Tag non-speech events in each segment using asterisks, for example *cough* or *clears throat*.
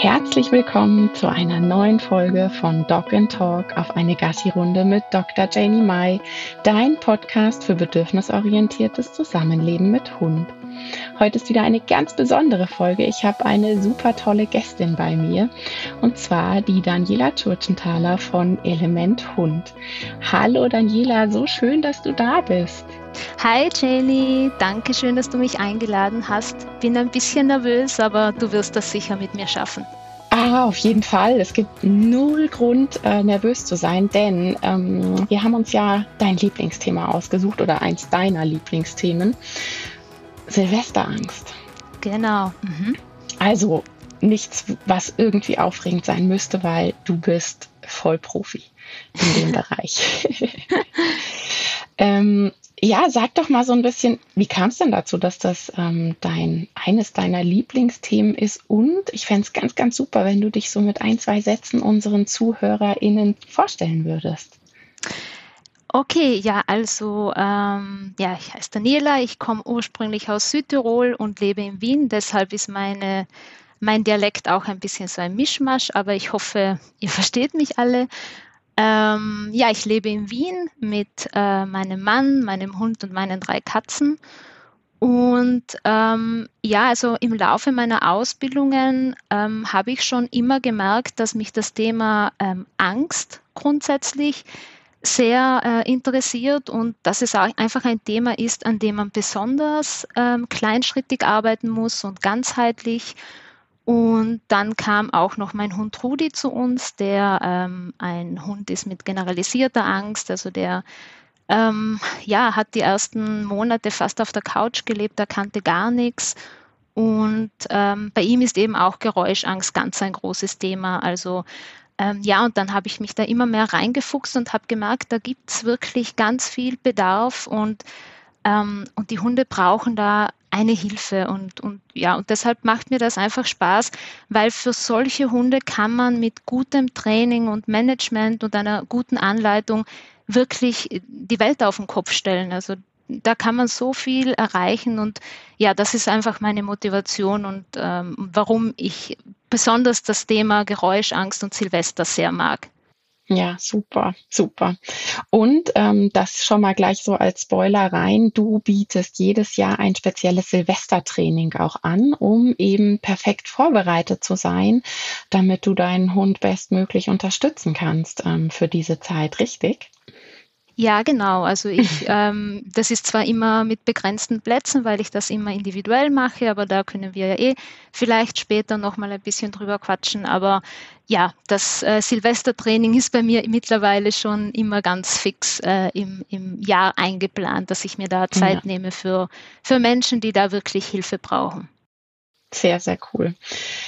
Herzlich willkommen zu einer neuen Folge von Dog and Talk auf eine Gassi-Runde mit Dr. Janie Mai, dein Podcast für bedürfnisorientiertes Zusammenleben mit Hund. Heute ist wieder eine ganz besondere Folge. Ich habe eine super tolle Gästin bei mir und zwar die Daniela Tschurchenthaler von Element Hund. Hallo Daniela, so schön, dass du da bist. Hi Janie, danke schön, dass du mich eingeladen hast. Bin ein bisschen nervös, aber du wirst das sicher mit mir schaffen. Ah, auf jeden Fall. Es gibt null Grund, äh, nervös zu sein, denn ähm, wir haben uns ja dein Lieblingsthema ausgesucht oder eins deiner Lieblingsthemen. Silvesterangst. Genau. Mhm. Also nichts, was irgendwie aufregend sein müsste, weil du bist Vollprofi in dem *laughs* Bereich. *laughs* ähm, ja, sag doch mal so ein bisschen, wie kam es denn dazu, dass das ähm, dein eines deiner Lieblingsthemen ist? Und ich fände es ganz, ganz super, wenn du dich so mit ein, zwei Sätzen unseren ZuhörerInnen vorstellen würdest. Okay, ja, also ähm, ja, ich heiße Daniela, ich komme ursprünglich aus Südtirol und lebe in Wien, deshalb ist meine, mein Dialekt auch ein bisschen so ein Mischmasch, aber ich hoffe, ihr *laughs* versteht mich alle. Ähm, ja, ich lebe in Wien mit äh, meinem Mann, meinem Hund und meinen drei Katzen. Und ähm, ja, also im Laufe meiner Ausbildungen ähm, habe ich schon immer gemerkt, dass mich das Thema ähm, Angst grundsätzlich sehr äh, interessiert und dass es auch einfach ein Thema ist, an dem man besonders ähm, kleinschrittig arbeiten muss und ganzheitlich. Und dann kam auch noch mein Hund Rudi zu uns, der ähm, ein Hund ist mit generalisierter Angst, also der ähm, ja, hat die ersten Monate fast auf der Couch gelebt, er kannte gar nichts. Und ähm, bei ihm ist eben auch Geräuschangst ganz ein großes Thema. Also ähm, ja, und dann habe ich mich da immer mehr reingefuchst und habe gemerkt, da gibt es wirklich ganz viel Bedarf und, ähm, und die Hunde brauchen da eine Hilfe und, und ja, und deshalb macht mir das einfach Spaß, weil für solche Hunde kann man mit gutem Training und Management und einer guten Anleitung wirklich die Welt auf den Kopf stellen. Also da kann man so viel erreichen und ja, das ist einfach meine Motivation und ähm, warum ich besonders das Thema Geräuschangst und Silvester sehr mag. Ja, super, super. Und ähm, das schon mal gleich so als Spoiler rein. Du bietest jedes Jahr ein spezielles Silvestertraining auch an, um eben perfekt vorbereitet zu sein, damit du deinen Hund bestmöglich unterstützen kannst ähm, für diese Zeit, richtig? Ja, genau. Also ich, *laughs* ähm, das ist zwar immer mit begrenzten Plätzen, weil ich das immer individuell mache, aber da können wir ja eh vielleicht später nochmal ein bisschen drüber quatschen. Aber ja, das äh, Silvestertraining ist bei mir mittlerweile schon immer ganz fix äh, im, im Jahr eingeplant, dass ich mir da Zeit ja. nehme für, für Menschen, die da wirklich Hilfe brauchen. Sehr, sehr cool.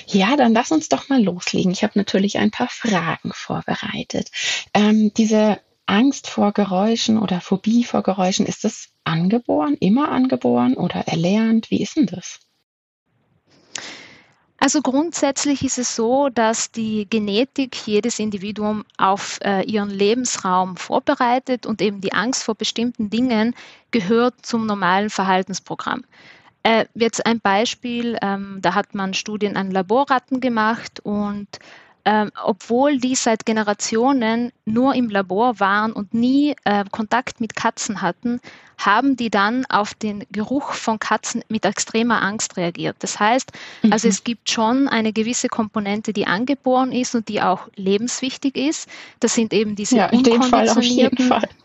Ja, dann lass uns doch mal loslegen. Ich habe natürlich ein paar Fragen vorbereitet. Ähm, diese Angst vor Geräuschen oder Phobie vor Geräuschen, ist das angeboren, immer angeboren oder erlernt? Wie ist denn das? Also grundsätzlich ist es so, dass die Genetik jedes Individuum auf äh, ihren Lebensraum vorbereitet und eben die Angst vor bestimmten Dingen gehört zum normalen Verhaltensprogramm. Äh, jetzt ein Beispiel, ähm, da hat man Studien an Laborratten gemacht und ähm, obwohl die seit Generationen nur im Labor waren und nie äh, Kontakt mit Katzen hatten, haben die dann auf den Geruch von Katzen mit extremer Angst reagiert. Das heißt, mhm. also es gibt schon eine gewisse Komponente, die angeboren ist und die auch lebenswichtig ist. Das sind eben diese ja, in dem Fall auf jeden Fall. *laughs*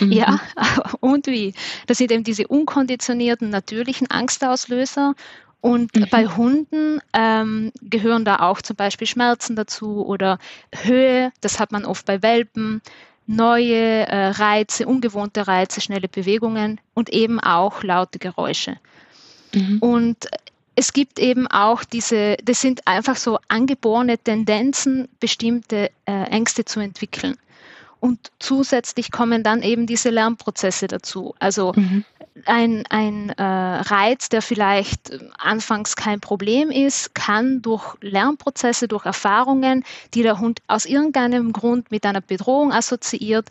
Mhm. Ja, *laughs* und wie? Das sind eben diese unkonditionierten natürlichen Angstauslöser und mhm. bei Hunden ähm, gehören da auch zum Beispiel Schmerzen dazu oder Höhe, das hat man oft bei Welpen, neue äh, Reize, ungewohnte Reize, schnelle Bewegungen und eben auch laute Geräusche. Mhm. Und es gibt eben auch diese, das sind einfach so angeborene Tendenzen, bestimmte äh, Ängste zu entwickeln. Und zusätzlich kommen dann eben diese Lernprozesse dazu. Also mhm ein, ein äh, Reiz, der vielleicht anfangs kein Problem ist, kann durch Lernprozesse, durch Erfahrungen, die der Hund aus irgendeinem Grund mit einer Bedrohung assoziiert,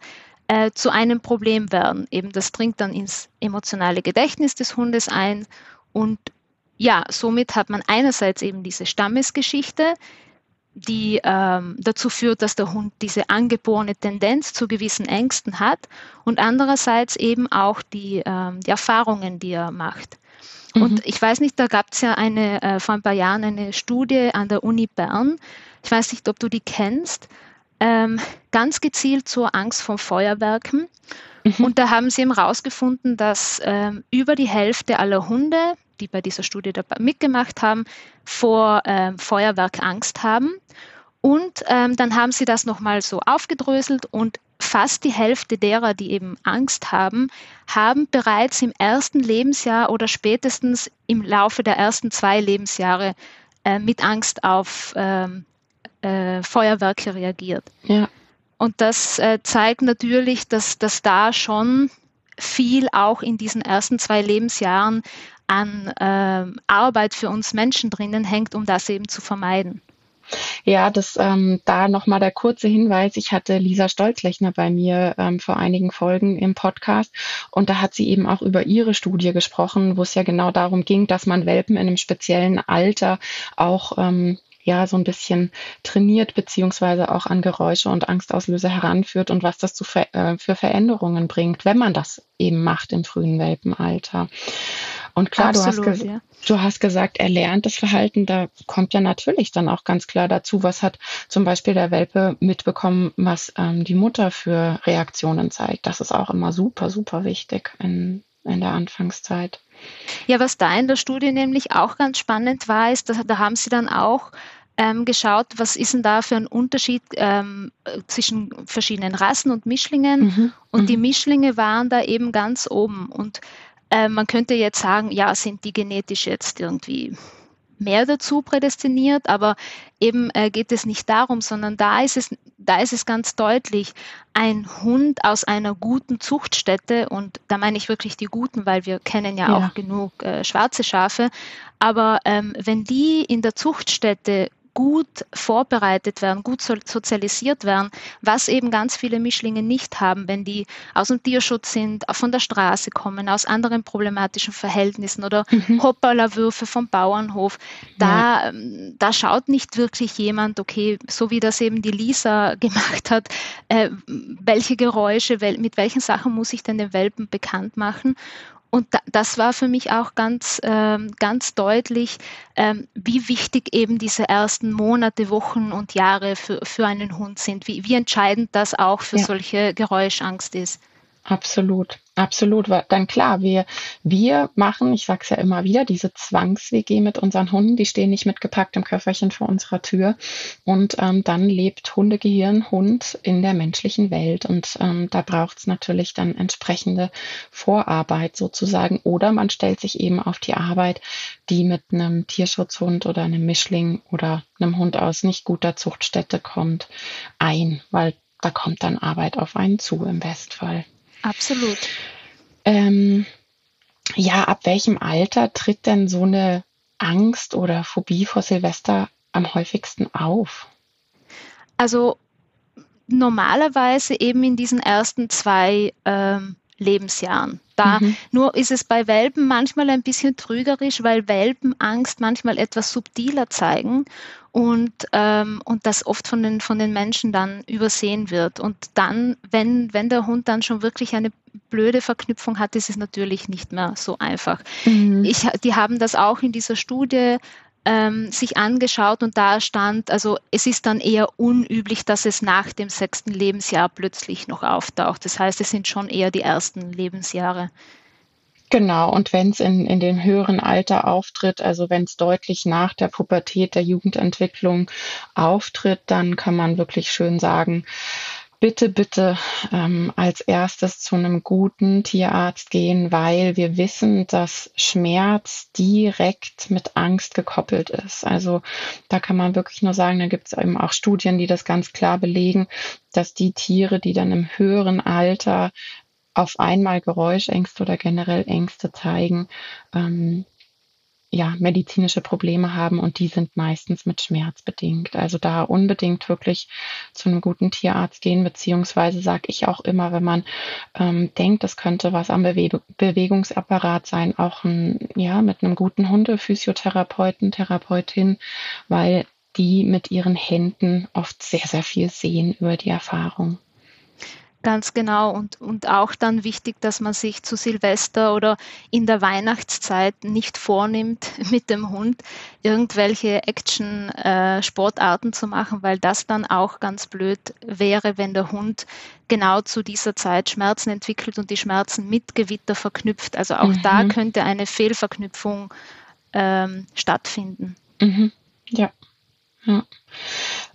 äh, zu einem Problem werden. Eben das dringt dann ins emotionale Gedächtnis des Hundes ein und ja, somit hat man einerseits eben diese Stammesgeschichte, die ähm, dazu führt, dass der Hund diese angeborene Tendenz zu gewissen Ängsten hat und andererseits eben auch die, ähm, die Erfahrungen, die er macht. Mhm. Und ich weiß nicht, da gab es ja eine, äh, vor ein paar Jahren eine Studie an der Uni Bern. Ich weiß nicht, ob du die kennst. Ähm, ganz gezielt zur Angst vor Feuerwerken. Mhm. Und da haben sie eben herausgefunden, dass ähm, über die Hälfte aller Hunde, die bei dieser Studie dabei mitgemacht haben, vor ähm, Feuerwerk Angst haben. Und ähm, dann haben sie das nochmal so aufgedröselt und fast die Hälfte derer, die eben Angst haben, haben bereits im ersten Lebensjahr oder spätestens im Laufe der ersten zwei Lebensjahre äh, mit Angst auf ähm, äh, Feuerwerke reagiert. Ja. Und das äh, zeigt natürlich, dass, dass da schon viel auch in diesen ersten zwei Lebensjahren an äh, Arbeit für uns Menschen drinnen hängt, um das eben zu vermeiden. Ja, das ähm, da nochmal der kurze Hinweis. Ich hatte Lisa Stolzlechner bei mir ähm, vor einigen Folgen im Podcast und da hat sie eben auch über ihre Studie gesprochen, wo es ja genau darum ging, dass man Welpen in einem speziellen Alter auch ähm, ja so ein bisschen trainiert beziehungsweise auch an Geräusche und Angstauslöser heranführt und was das zu ver äh, für Veränderungen bringt, wenn man das eben macht im frühen Welpenalter. Und klar, Absolut, du, hast ja. du hast gesagt, er lernt das Verhalten. Da kommt ja natürlich dann auch ganz klar dazu, was hat zum Beispiel der Welpe mitbekommen, was ähm, die Mutter für Reaktionen zeigt. Das ist auch immer super, super wichtig in, in der Anfangszeit. Ja, was da in der Studie nämlich auch ganz spannend war, ist, dass, da haben sie dann auch ähm, geschaut, was ist denn da für ein Unterschied ähm, zwischen verschiedenen Rassen und Mischlingen. Mhm. Und die mhm. Mischlinge waren da eben ganz oben. Und äh, man könnte jetzt sagen, ja, sind die genetisch jetzt irgendwie mehr dazu prädestiniert, aber eben äh, geht es nicht darum, sondern da ist es, da ist es ganz deutlich, ein Hund aus einer guten Zuchtstätte, und da meine ich wirklich die guten, weil wir kennen ja, ja. auch genug äh, schwarze Schafe, aber ähm, wenn die in der Zuchtstätte gut vorbereitet werden, gut sozialisiert werden, was eben ganz viele Mischlinge nicht haben, wenn die aus dem Tierschutz sind, von der Straße kommen, aus anderen problematischen Verhältnissen oder mhm. Hoppala-Würfe vom Bauernhof. Da, ja. Ähm, da schaut nicht wirklich jemand, okay, so wie das eben die Lisa *laughs* gemacht hat, äh, welche Geräusche, wel mit welchen Sachen muss ich denn den Welpen bekannt machen? Und das war für mich auch ganz, ähm, ganz deutlich, ähm, wie wichtig eben diese ersten Monate, Wochen und Jahre für, für einen Hund sind, wie, wie entscheidend das auch für ja. solche Geräuschangst ist. Absolut, absolut. Dann klar, wir, wir machen, ich sage es ja immer wieder, diese Zwangs-WG mit unseren Hunden, die stehen nicht mit gepacktem Köfferchen vor unserer Tür. Und ähm, dann lebt Hundegehirn, Hund in der menschlichen Welt. Und ähm, da braucht es natürlich dann entsprechende Vorarbeit sozusagen. Oder man stellt sich eben auf die Arbeit, die mit einem Tierschutzhund oder einem Mischling oder einem Hund aus nicht guter Zuchtstätte kommt, ein, weil da kommt dann Arbeit auf einen zu im Bestfall. Absolut. Ähm, ja, ab welchem Alter tritt denn so eine Angst oder Phobie vor Silvester am häufigsten auf? Also normalerweise eben in diesen ersten zwei ähm, Lebensjahren. Da mhm. nur ist es bei Welpen manchmal ein bisschen trügerisch, weil Welpen Angst manchmal etwas subtiler zeigen und, ähm, und das oft von den, von den Menschen dann übersehen wird. Und dann, wenn, wenn der Hund dann schon wirklich eine blöde Verknüpfung hat, ist es natürlich nicht mehr so einfach. Mhm. Ich, die haben das auch in dieser Studie ähm, sich angeschaut und da stand, also es ist dann eher unüblich, dass es nach dem sechsten Lebensjahr plötzlich noch auftaucht. Das heißt, es sind schon eher die ersten Lebensjahre. Genau, und wenn es in, in dem höheren Alter auftritt, also wenn es deutlich nach der Pubertät, der Jugendentwicklung auftritt, dann kann man wirklich schön sagen, bitte, bitte ähm, als erstes zu einem guten Tierarzt gehen, weil wir wissen, dass Schmerz direkt mit Angst gekoppelt ist. Also da kann man wirklich nur sagen, da gibt es eben auch Studien, die das ganz klar belegen, dass die Tiere, die dann im höheren Alter auf einmal Geräuschängste oder generell Ängste zeigen, ähm, ja, medizinische Probleme haben und die sind meistens mit Schmerz bedingt. Also da unbedingt wirklich zu einem guten Tierarzt gehen, beziehungsweise sage ich auch immer, wenn man ähm, denkt, das könnte was am Bewe Bewegungsapparat sein, auch ein, ja, mit einem guten Hundephysiotherapeuten, Therapeutin, weil die mit ihren Händen oft sehr, sehr viel sehen über die Erfahrung. Ganz genau. Und, und auch dann wichtig, dass man sich zu Silvester oder in der Weihnachtszeit nicht vornimmt, *laughs* mit dem Hund irgendwelche Action-Sportarten äh, zu machen, weil das dann auch ganz blöd wäre, wenn der Hund genau zu dieser Zeit Schmerzen entwickelt und die Schmerzen mit Gewitter verknüpft. Also auch mhm. da könnte eine Fehlverknüpfung ähm, stattfinden. Mhm. Ja. ja.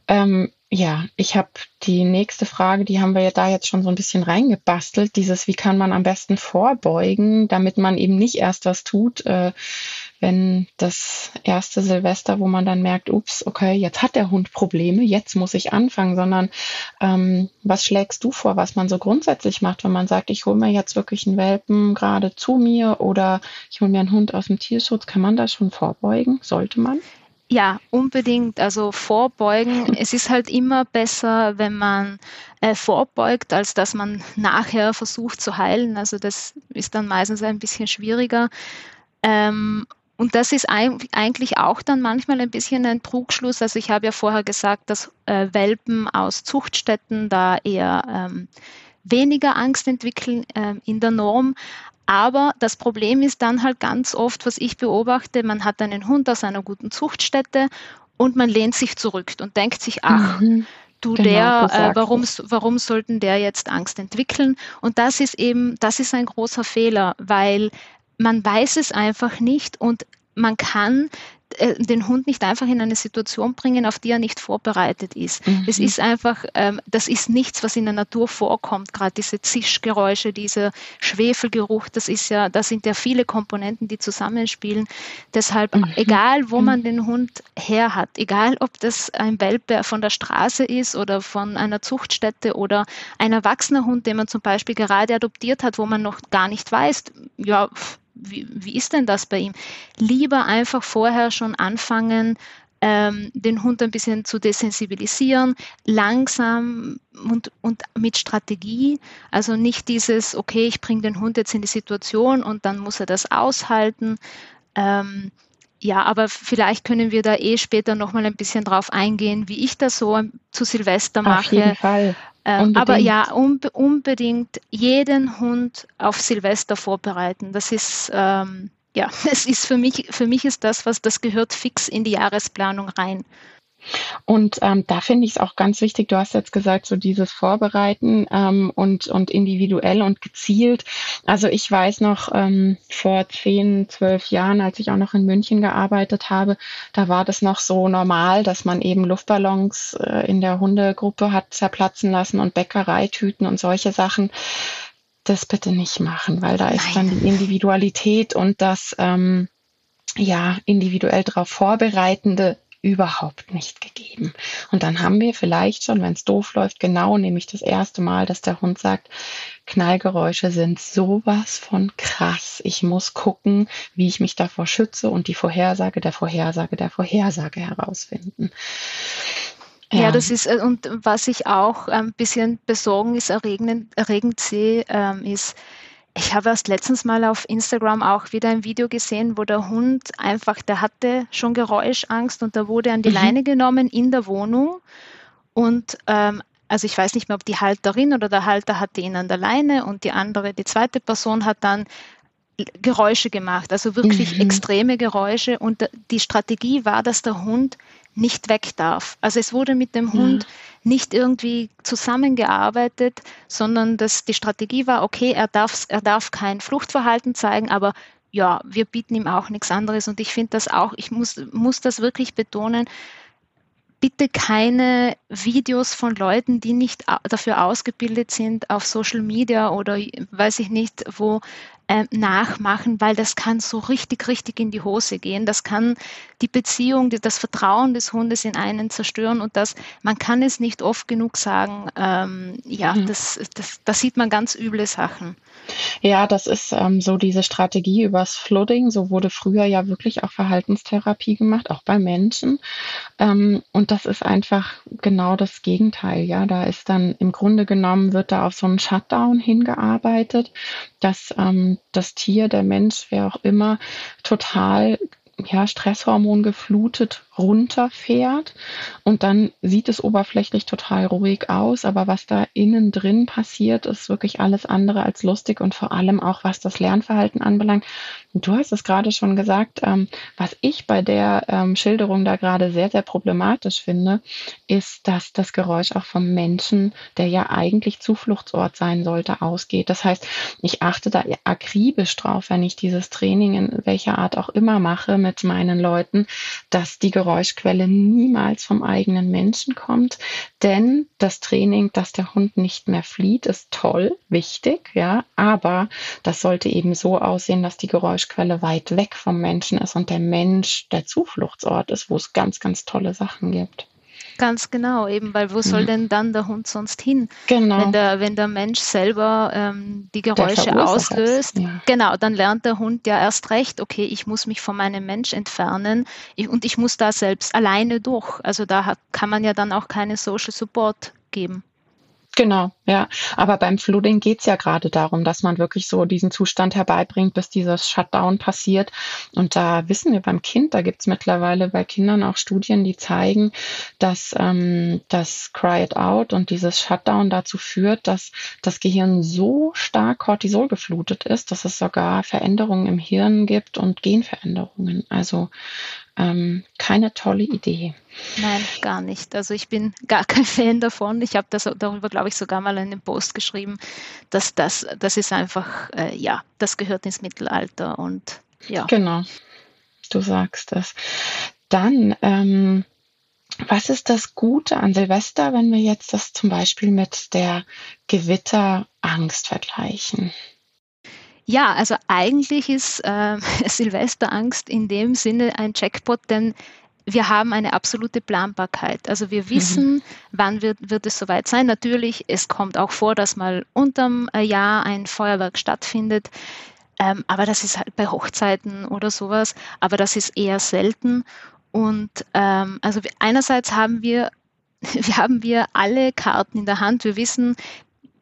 Ähm, ja, ich habe die nächste Frage, die haben wir ja da jetzt schon so ein bisschen reingebastelt. Dieses, wie kann man am besten vorbeugen, damit man eben nicht erst was tut, äh, wenn das erste Silvester, wo man dann merkt, ups, okay, jetzt hat der Hund Probleme, jetzt muss ich anfangen, sondern ähm, was schlägst du vor, was man so grundsätzlich macht, wenn man sagt, ich hole mir jetzt wirklich einen Welpen gerade zu mir oder ich hole mir einen Hund aus dem Tierschutz, kann man da schon vorbeugen? Sollte man? Ja, unbedingt. Also vorbeugen. *laughs* Es ist halt immer besser, wenn man äh, vorbeugt, als dass man nachher versucht zu heilen. Also das ist dann meistens ein bisschen schwieriger. Ähm, und das ist eigentlich auch dann manchmal ein bisschen ein Trugschluss. Also ich habe ja vorher gesagt, dass äh, Welpen aus Zuchtstätten da eher ähm, weniger Angst entwickeln äh, in der Norm. Aber das Problem ist dann halt ganz oft, was ich beobachte, man hat einen Hund aus einer guten Zuchtstätte und man lehnt sich zurück und denkt sich, ach, mhm. du genau, der, äh, warum, warum sollten der jetzt Angst entwickeln? Und das ist eben, das ist ein großer Fehler, weil man weiß es einfach nicht und man kann den Hund nicht einfach in eine Situation bringen, auf die er nicht vorbereitet ist. Mhm. Es ist einfach, ähm, das ist nichts, was in der Natur vorkommt. Gerade diese Zischgeräusche, dieser Schwefelgeruch, das ist ja, da sind ja viele Komponenten, die zusammenspielen. Deshalb, mhm. egal wo man mhm. den Hund her hat, egal ob das ein Welpe von der Straße ist oder von einer Zuchtstätte oder ein erwachsener Hund, den man zum Beispiel gerade adoptiert hat, wo man noch gar nicht weiß, ja, wie, wie ist denn das bei ihm? Lieber einfach vorher schon anfangen, ähm, den Hund ein bisschen zu desensibilisieren, langsam und, und mit Strategie. Also nicht dieses, okay, ich bringe den Hund jetzt in die Situation und dann muss er das aushalten. Ähm, ja, aber vielleicht können wir da eh später nochmal ein bisschen drauf eingehen, wie ich das so zu Silvester mache. Auf jeden Fall. Ähm, aber ja, unbe unbedingt jeden Hund auf Silvester vorbereiten. Das ist, ähm, ja, *laughs* es ist für mich, für mich ist das, was das gehört fix in die Jahresplanung rein. Und ähm, da finde ich es auch ganz wichtig, du hast jetzt gesagt, so dieses Vorbereiten ähm, und, und individuell und gezielt. Also ich weiß noch, ähm, vor zehn, zwölf Jahren, als ich auch noch in München gearbeitet habe, da war das noch so normal, dass man eben Luftballons äh, in der Hundegruppe hat zerplatzen lassen und Bäckereitüten und solche Sachen. Das bitte nicht machen, weil da ist Nein. dann die Individualität und das ähm, ja individuell darauf vorbereitende überhaupt nicht gegeben. Und dann haben wir vielleicht schon, wenn es doof läuft, genau nämlich das erste Mal, dass der Hund sagt, Knallgeräusche sind sowas von krass. Ich muss gucken, wie ich mich davor schütze und die Vorhersage der Vorhersage der Vorhersage herausfinden. Ja, ja das ist, äh, und was ich auch ein bisschen besorgniserregend erregend sehe, ähm, ist, ich habe erst letztens mal auf Instagram auch wieder ein Video gesehen, wo der Hund einfach, der hatte schon Geräuschangst und da wurde an die mhm. Leine genommen in der Wohnung. Und ähm, also ich weiß nicht mehr, ob die Halterin oder der Halter hatte ihn an der Leine und die andere, die zweite Person hat dann Geräusche gemacht, also wirklich mhm. extreme Geräusche. Und die Strategie war, dass der Hund nicht weg darf. Also es wurde mit dem Hund nicht irgendwie zusammengearbeitet, sondern dass die Strategie war, okay, er darf, er darf kein Fluchtverhalten zeigen, aber ja, wir bieten ihm auch nichts anderes. Und ich finde das auch, ich muss, muss das wirklich betonen, bitte keine Videos von Leuten, die nicht dafür ausgebildet sind auf Social Media oder weiß ich nicht, wo äh, nachmachen, weil das kann so richtig, richtig in die Hose gehen. Das kann die Beziehung, das Vertrauen des Hundes in einen zerstören und das, man kann es nicht oft genug sagen, ähm, ja, mhm. das, das, da sieht man ganz üble Sachen. Ja, das ist ähm, so diese Strategie übers Flooding. So wurde früher ja wirklich auch Verhaltenstherapie gemacht, auch bei Menschen. Ähm, und das ist einfach genau das Gegenteil. Ja, da ist dann im Grunde genommen wird da auf so einen Shutdown hingearbeitet, dass ähm, das Tier, der Mensch, wer auch immer, total ja, Stresshormon geflutet runterfährt und dann sieht es oberflächlich total ruhig aus, aber was da innen drin passiert, ist wirklich alles andere als lustig und vor allem auch was das Lernverhalten anbelangt. Und du hast es gerade schon gesagt, ähm, was ich bei der ähm, Schilderung da gerade sehr, sehr problematisch finde, ist, dass das Geräusch auch vom Menschen, der ja eigentlich Zufluchtsort sein sollte, ausgeht. Das heißt, ich achte da akribisch drauf, wenn ich dieses Training in welcher Art auch immer mache mit meinen Leuten, dass die Geräusche Geräuschquelle niemals vom eigenen Menschen kommt, denn das Training, dass der Hund nicht mehr flieht, ist toll, wichtig, ja, aber das sollte eben so aussehen, dass die Geräuschquelle weit weg vom Menschen ist und der Mensch der Zufluchtsort ist, wo es ganz, ganz tolle Sachen gibt. Ganz genau, eben, weil wo soll mhm. denn dann der Hund sonst hin? Genau. Wenn der, wenn der Mensch selber ähm, die Geräusche auslöst, ja. genau, dann lernt der Hund ja erst recht, okay, ich muss mich von meinem Mensch entfernen ich, und ich muss da selbst alleine durch. Also da hat, kann man ja dann auch keine Social Support geben. Genau, ja. Aber beim Flooding geht es ja gerade darum, dass man wirklich so diesen Zustand herbeibringt, bis dieses Shutdown passiert. Und da wissen wir beim Kind, da gibt es mittlerweile bei Kindern auch Studien, die zeigen, dass ähm, das Cry It Out und dieses Shutdown dazu führt, dass das Gehirn so stark Cortisol geflutet ist, dass es sogar Veränderungen im Hirn gibt und Genveränderungen. Also ähm, keine tolle Idee. Nein, gar nicht. Also ich bin gar kein Fan davon. Ich habe das darüber, glaube ich, sogar mal in einem Post geschrieben, dass das, das ist einfach, äh, ja, das gehört ins Mittelalter und ja. Genau, du sagst es. Dann, ähm, was ist das Gute an Silvester, wenn wir jetzt das zum Beispiel mit der Gewitterangst vergleichen? Ja, also eigentlich ist äh, *laughs* Silvesterangst in dem Sinne ein Jackpot, denn wir haben eine absolute Planbarkeit. Also wir mhm. wissen, mhm. wann wird, wird es soweit sein. Natürlich, es kommt auch vor, dass mal unterm äh, Jahr ein Feuerwerk stattfindet. Ähm, aber das ist halt bei Hochzeiten oder sowas. Aber das ist eher selten. Und ähm, also einerseits haben wir *laughs* wir haben wir alle Karten in der Hand. Wir wissen,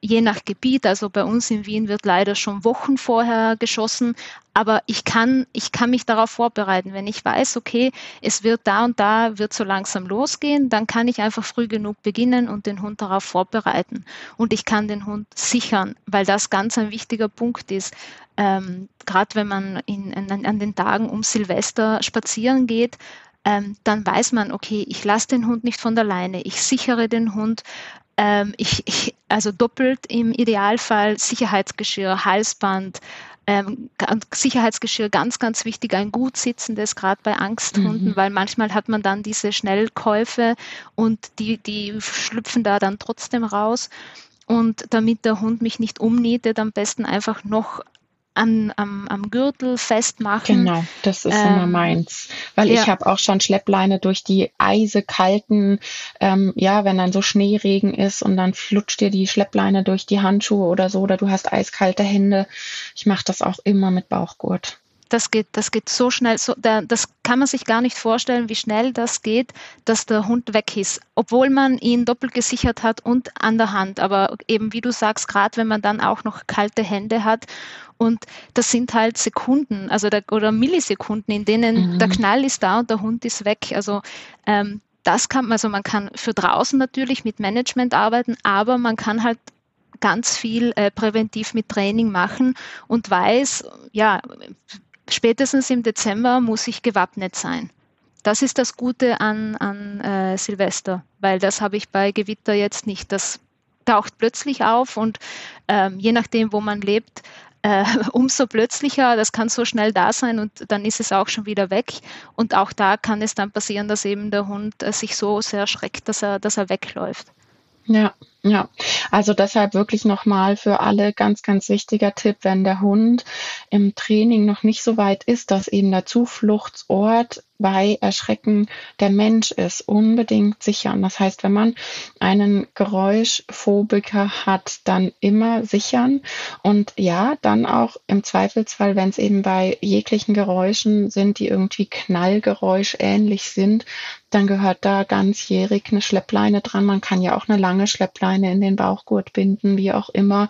je nach Gebiet, also bei uns in Wien wird leider schon Wochen vorher geschossen, aber ich kann, ich kann mich darauf vorbereiten. Wenn ich weiß, okay, es wird da und da, wird so langsam losgehen, dann kann ich einfach früh genug beginnen und den Hund darauf vorbereiten. Und ich kann den Hund sichern, weil das ganz ein wichtiger Punkt ist. Ähm, Gerade wenn man in, in, an den Tagen um Silvester spazieren geht, ähm, dann weiß man, okay, ich lasse den Hund nicht von der Leine, ich sichere den Hund, ähm, ich, ich, also doppelt im Idealfall Sicherheitsgeschirr, Halsband, ähm, Sicherheitsgeschirr ganz, ganz wichtig, ein gut sitzendes, gerade bei Angsthunden, mhm. weil manchmal hat man dann diese Schnellkäufe und die, die schlüpfen da dann trotzdem raus. Und damit der Hund mich nicht umnietet, am besten einfach noch an, am, am Gürtel festmachen. Genau, das ist ähm, immer meins. Weil ja. ich habe auch schon Schleppleine durch die eisekalten, ähm, ja, wenn dann so Schneeregen ist und dann flutscht dir die Schleppleine durch die Handschuhe oder so, oder du hast eiskalte Hände. Ich mache das auch immer mit Bauchgurt das geht, das geht so schnell, so, da, das kann man sich gar nicht vorstellen, wie schnell das geht, dass der Hund weg ist, obwohl man ihn doppelt gesichert hat und an der Hand. Aber eben wie du sagst, gerade wenn man dann auch noch kalte Hände hat und das sind halt Sekunden, also der, oder Millisekunden, in denen mhm. der Knall ist da und der Hund ist weg. Also ähm, das kann man, also man kann für draußen natürlich mit Management arbeiten, aber man kann halt ganz viel äh, präventiv mit Training machen und weiß, ja, spätestens im Dezember muss ich gewappnet sein. Das ist das Gute an, an äh, Silvester, weil das habe ich bei Gewitter jetzt nicht. Das taucht plötzlich auf und ähm, je nachdem, wo man lebt, äh, *laughs* umso plötzlicher, das kann so schnell da sein und dann ist es auch schon wieder weg. Und auch da kann es dann passieren, dass eben der Hund äh, sich so sehr schreckt, dass er, dass er wegläuft. Ja, Ja, also deshalb wirklich nochmal für alle ganz, ganz wichtiger Tipp, wenn der Hund im Training noch nicht so weit ist, dass eben der Zufluchtsort bei Erschrecken der Mensch ist, unbedingt sichern. Das heißt, wenn man einen Geräuschphobiker hat, dann immer sichern und ja, dann auch im Zweifelsfall, wenn es eben bei jeglichen Geräuschen sind, die irgendwie Knallgeräusch ähnlich sind, dann gehört da ganzjährig eine Schleppleine dran. Man kann ja auch eine lange Schleppleine in den Bauchgurt binden, wie auch immer.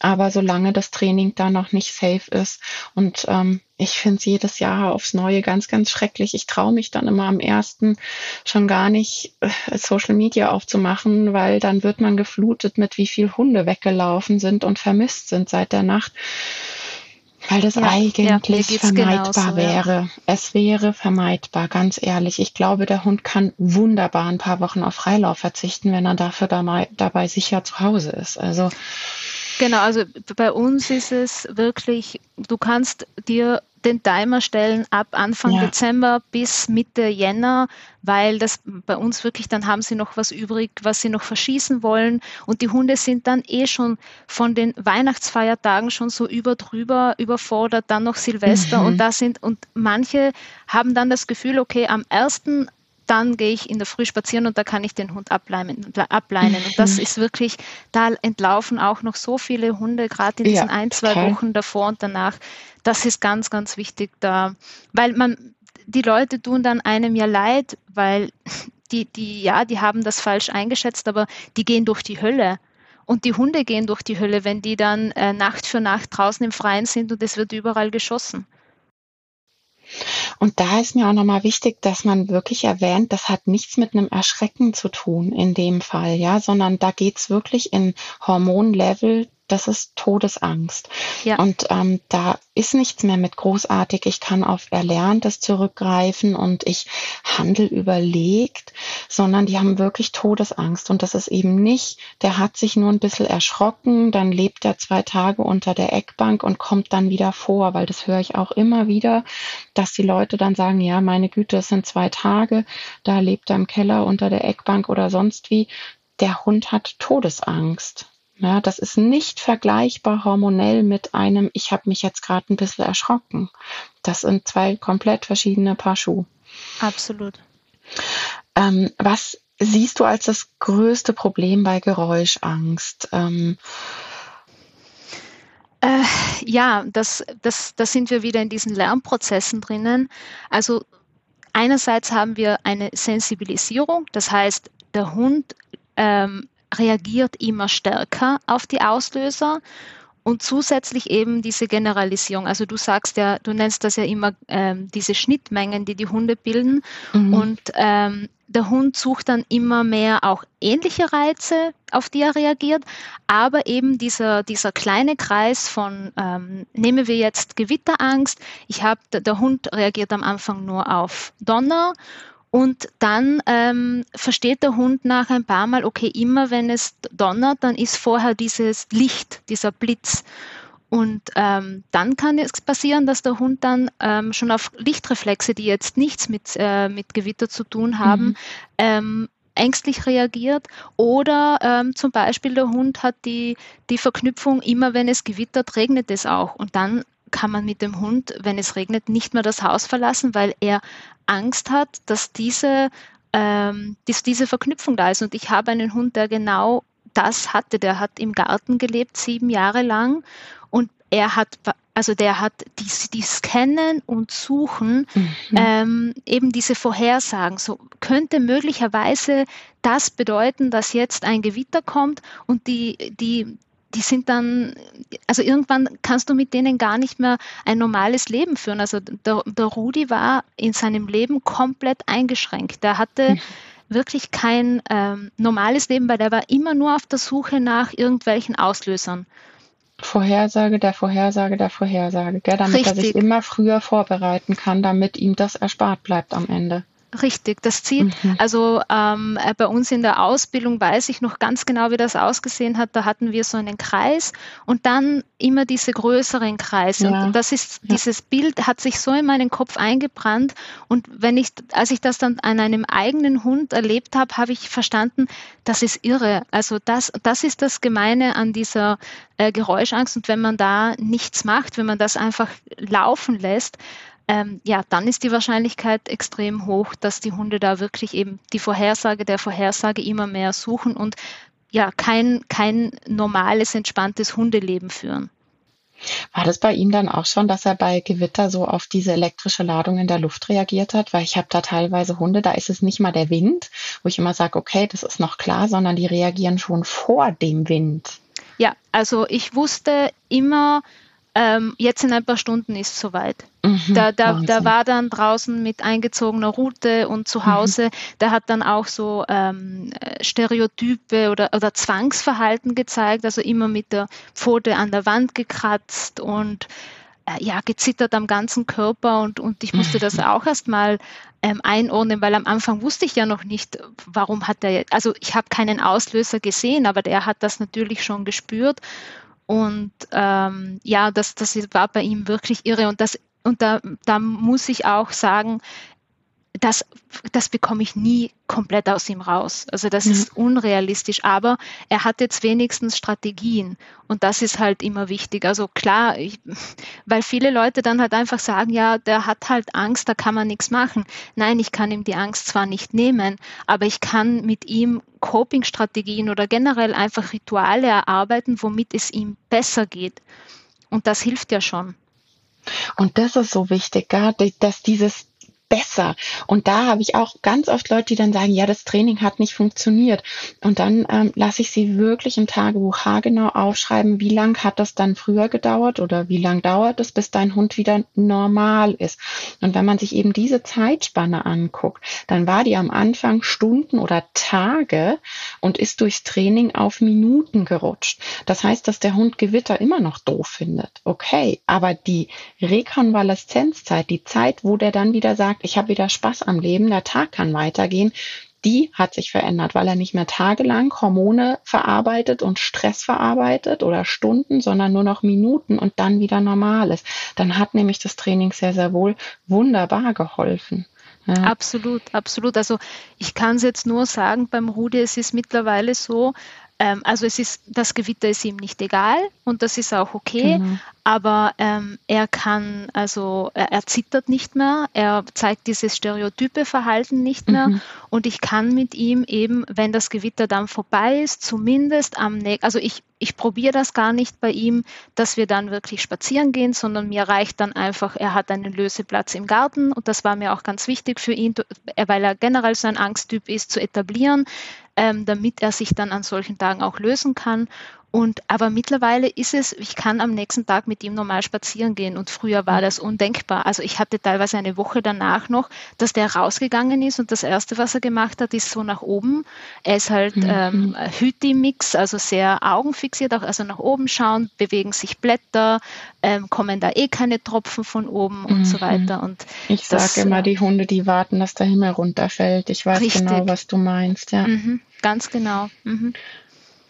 Aber solange das Training da noch nicht safe ist und ähm, ich finde es jedes Jahr aufs Neue ganz, ganz schrecklich. Ich traue mich dann immer am ersten schon gar nicht äh, Social Media aufzumachen, weil dann wird man geflutet mit wie viel Hunde weggelaufen sind und vermisst sind seit der Nacht. Weil das ja, eigentlich ja, vermeidbar genauso, wäre. Ja. Es wäre vermeidbar, ganz ehrlich. Ich glaube, der Hund kann wunderbar ein paar Wochen auf Freilauf verzichten, wenn er dafür dabei, dabei sicher zu Hause ist. Also Genau, also bei uns ist es wirklich, du kannst dir den Timer stellen ab Anfang ja. Dezember bis Mitte Jänner, weil das bei uns wirklich, dann haben sie noch was übrig, was sie noch verschießen wollen. Und die Hunde sind dann eh schon von den Weihnachtsfeiertagen schon so über drüber überfordert, dann noch Silvester mhm. und da sind, und manche haben dann das Gefühl, okay, am ersten dann gehe ich in der Früh spazieren und da kann ich den Hund ableinen. ableinen. Und das mhm. ist wirklich, da entlaufen auch noch so viele Hunde, gerade in diesen ja, ein, zwei okay. Wochen davor und danach. Das ist ganz, ganz wichtig da, weil man, die Leute tun dann einem ja leid, weil die, die, ja, die haben das falsch eingeschätzt, aber die gehen durch die Hölle. Und die Hunde gehen durch die Hölle, wenn die dann äh, Nacht für Nacht draußen im Freien sind und es wird überall geschossen. Und da ist mir auch nochmal wichtig, dass man wirklich erwähnt, das hat nichts mit einem Erschrecken zu tun in dem Fall, ja, sondern da geht's wirklich in Hormonlevel das ist Todesangst. Ja. Und ähm, da ist nichts mehr mit großartig. Ich kann auf Erlerntes zurückgreifen und ich handel überlegt, sondern die haben wirklich Todesangst. Und das ist eben nicht, der hat sich nur ein bisschen erschrocken, dann lebt er zwei Tage unter der Eckbank und kommt dann wieder vor, weil das höre ich auch immer wieder, dass die Leute dann sagen, ja, meine Güte, es sind zwei Tage, da lebt er im Keller unter der Eckbank oder sonst wie. Der Hund hat Todesangst. Ja, das ist nicht vergleichbar hormonell mit einem, ich habe mich jetzt gerade ein bisschen erschrocken. Das sind zwei komplett verschiedene Paar Schuhe. Absolut. Ähm, was siehst du als das größte Problem bei Geräuschangst? Ähm, äh, ja, das, das, da sind wir wieder in diesen Lernprozessen drinnen. Also einerseits haben wir eine Sensibilisierung, das heißt, der Hund ähm, reagiert immer stärker auf die Auslöser und zusätzlich eben diese Generalisierung. Also du sagst ja, du nennst das ja immer ähm, diese Schnittmengen, die die Hunde bilden. Mhm. Und ähm, der Hund sucht dann immer mehr auch ähnliche Reize, auf die er reagiert. Aber eben dieser, dieser kleine Kreis von, ähm, nehmen wir jetzt Gewitterangst. Ich habe, der Hund reagiert am Anfang nur auf Donner und dann ähm, versteht der Hund nach ein paar Mal, okay, immer wenn es donnert, dann ist vorher dieses Licht, dieser Blitz. Und ähm, dann kann es passieren, dass der Hund dann ähm, schon auf Lichtreflexe, die jetzt nichts mit, äh, mit Gewitter zu tun haben, mhm. ähm, ängstlich reagiert. Oder ähm, zum Beispiel der Hund hat die, die Verknüpfung, immer wenn es gewittert, regnet es auch. Und dann kann man mit dem Hund, wenn es regnet, nicht mehr das Haus verlassen, weil er Angst hat, dass diese, ähm, dass diese Verknüpfung da ist. Und ich habe einen Hund, der genau das hatte. Der hat im Garten gelebt, sieben Jahre lang. Und er hat, also der hat die, die Scannen und Suchen, mhm. ähm, eben diese Vorhersagen. So könnte möglicherweise das bedeuten, dass jetzt ein Gewitter kommt und die, die, die sind dann, also irgendwann kannst du mit denen gar nicht mehr ein normales Leben führen. Also der, der Rudi war in seinem Leben komplett eingeschränkt. Der hatte mhm. wirklich kein ähm, normales Leben, weil er war immer nur auf der Suche nach irgendwelchen Auslösern. Vorhersage der Vorhersage der Vorhersage, gell? damit Richtig. er sich immer früher vorbereiten kann, damit ihm das erspart bleibt am Ende. Richtig, das zieht. Mhm. Also ähm, äh, bei uns in der Ausbildung weiß ich noch ganz genau, wie das ausgesehen hat. Da hatten wir so einen Kreis und dann immer diese größeren Kreise. Ja. Und das ist, ja. dieses Bild hat sich so in meinen Kopf eingebrannt. Und wenn ich, als ich das dann an einem eigenen Hund erlebt habe, habe ich verstanden, das ist irre. Also das, das ist das Gemeine an dieser äh, Geräuschangst. Und wenn man da nichts macht, wenn man das einfach laufen lässt, ähm, ja, dann ist die Wahrscheinlichkeit extrem hoch, dass die Hunde da wirklich eben die Vorhersage der Vorhersage immer mehr suchen und ja, kein, kein normales, entspanntes Hundeleben führen. War das bei ihm dann auch schon, dass er bei Gewitter so auf diese elektrische Ladung in der Luft reagiert hat? Weil ich habe da teilweise Hunde, da ist es nicht mal der Wind, wo ich immer sage, okay, das ist noch klar, sondern die reagieren schon vor dem Wind. Ja, also ich wusste immer, ähm, jetzt in ein paar Stunden ist es soweit. Mhm, da, da, da war dann draußen mit eingezogener Route und zu mhm. Hause, mhm. der hat dann auch so ähm, Stereotype oder, oder Zwangsverhalten gezeigt, also immer mit der Pfote an der Wand gekratzt und äh, ja, gezittert am ganzen Körper und, und ich musste das mhm. auch erstmal ähm, einordnen, weil am Anfang wusste ich ja noch nicht, warum hat er, also ich habe keinen Auslöser gesehen, aber der hat das natürlich schon gespürt und ähm, ja, das, das war bei ihm wirklich irre. Und, das, und da, da muss ich auch sagen, das, das bekomme ich nie komplett aus ihm raus. Also das mhm. ist unrealistisch, aber er hat jetzt wenigstens Strategien und das ist halt immer wichtig. Also klar, ich, weil viele Leute dann halt einfach sagen, ja, der hat halt Angst, da kann man nichts machen. Nein, ich kann ihm die Angst zwar nicht nehmen, aber ich kann mit ihm Coping-Strategien oder generell einfach Rituale erarbeiten, womit es ihm besser geht. Und das hilft ja schon. Und das ist so wichtig, dass dieses besser. Und da habe ich auch ganz oft Leute, die dann sagen, ja, das Training hat nicht funktioniert. Und dann ähm, lasse ich sie wirklich im Tagebuch haargenau aufschreiben, wie lang hat das dann früher gedauert oder wie lang dauert es, bis dein Hund wieder normal ist. Und wenn man sich eben diese Zeitspanne anguckt, dann war die am Anfang Stunden oder Tage und ist durchs Training auf Minuten gerutscht. Das heißt, dass der Hund Gewitter immer noch doof findet. Okay, aber die Rekonvaleszenzzeit, die Zeit, wo der dann wieder sagt, ich habe wieder Spaß am Leben, der Tag kann weitergehen, die hat sich verändert, weil er nicht mehr tagelang Hormone verarbeitet und Stress verarbeitet oder Stunden, sondern nur noch Minuten und dann wieder normal ist. Dann hat nämlich das Training sehr, sehr wohl wunderbar geholfen. Ja. Absolut, absolut. Also ich kann es jetzt nur sagen, beim Rudi, es ist mittlerweile so, ähm, also es ist, das Gewitter ist ihm nicht egal und das ist auch okay, genau. aber ähm, er kann, also er, er, zittert nicht mehr, er zeigt dieses stereotype Verhalten nicht mehr mhm. und ich kann mit ihm eben, wenn das Gewitter dann vorbei ist, zumindest am nächsten, also ich, ich probiere das gar nicht bei ihm, dass wir dann wirklich spazieren gehen, sondern mir reicht dann einfach, er hat einen Löseplatz im Garten und das war mir auch ganz wichtig für ihn, weil er generell so ein Angsttyp ist, zu etablieren ähm, damit er sich dann an solchen Tagen auch lösen kann. Und aber mittlerweile ist es, ich kann am nächsten Tag mit ihm normal spazieren gehen und früher war das undenkbar. Also ich hatte teilweise eine Woche danach noch, dass der rausgegangen ist und das erste, was er gemacht hat, ist so nach oben. Er ist halt mhm. ähm, Hüti-Mix, also sehr augenfixiert, auch also nach oben schauen, bewegen sich Blätter, ähm, kommen da eh keine Tropfen von oben und mhm. so weiter. Und ich sage immer, die Hunde, die warten, dass der Himmel runterfällt. Ich weiß richtig. genau, was du meinst, ja. Mhm, ganz genau. Mhm.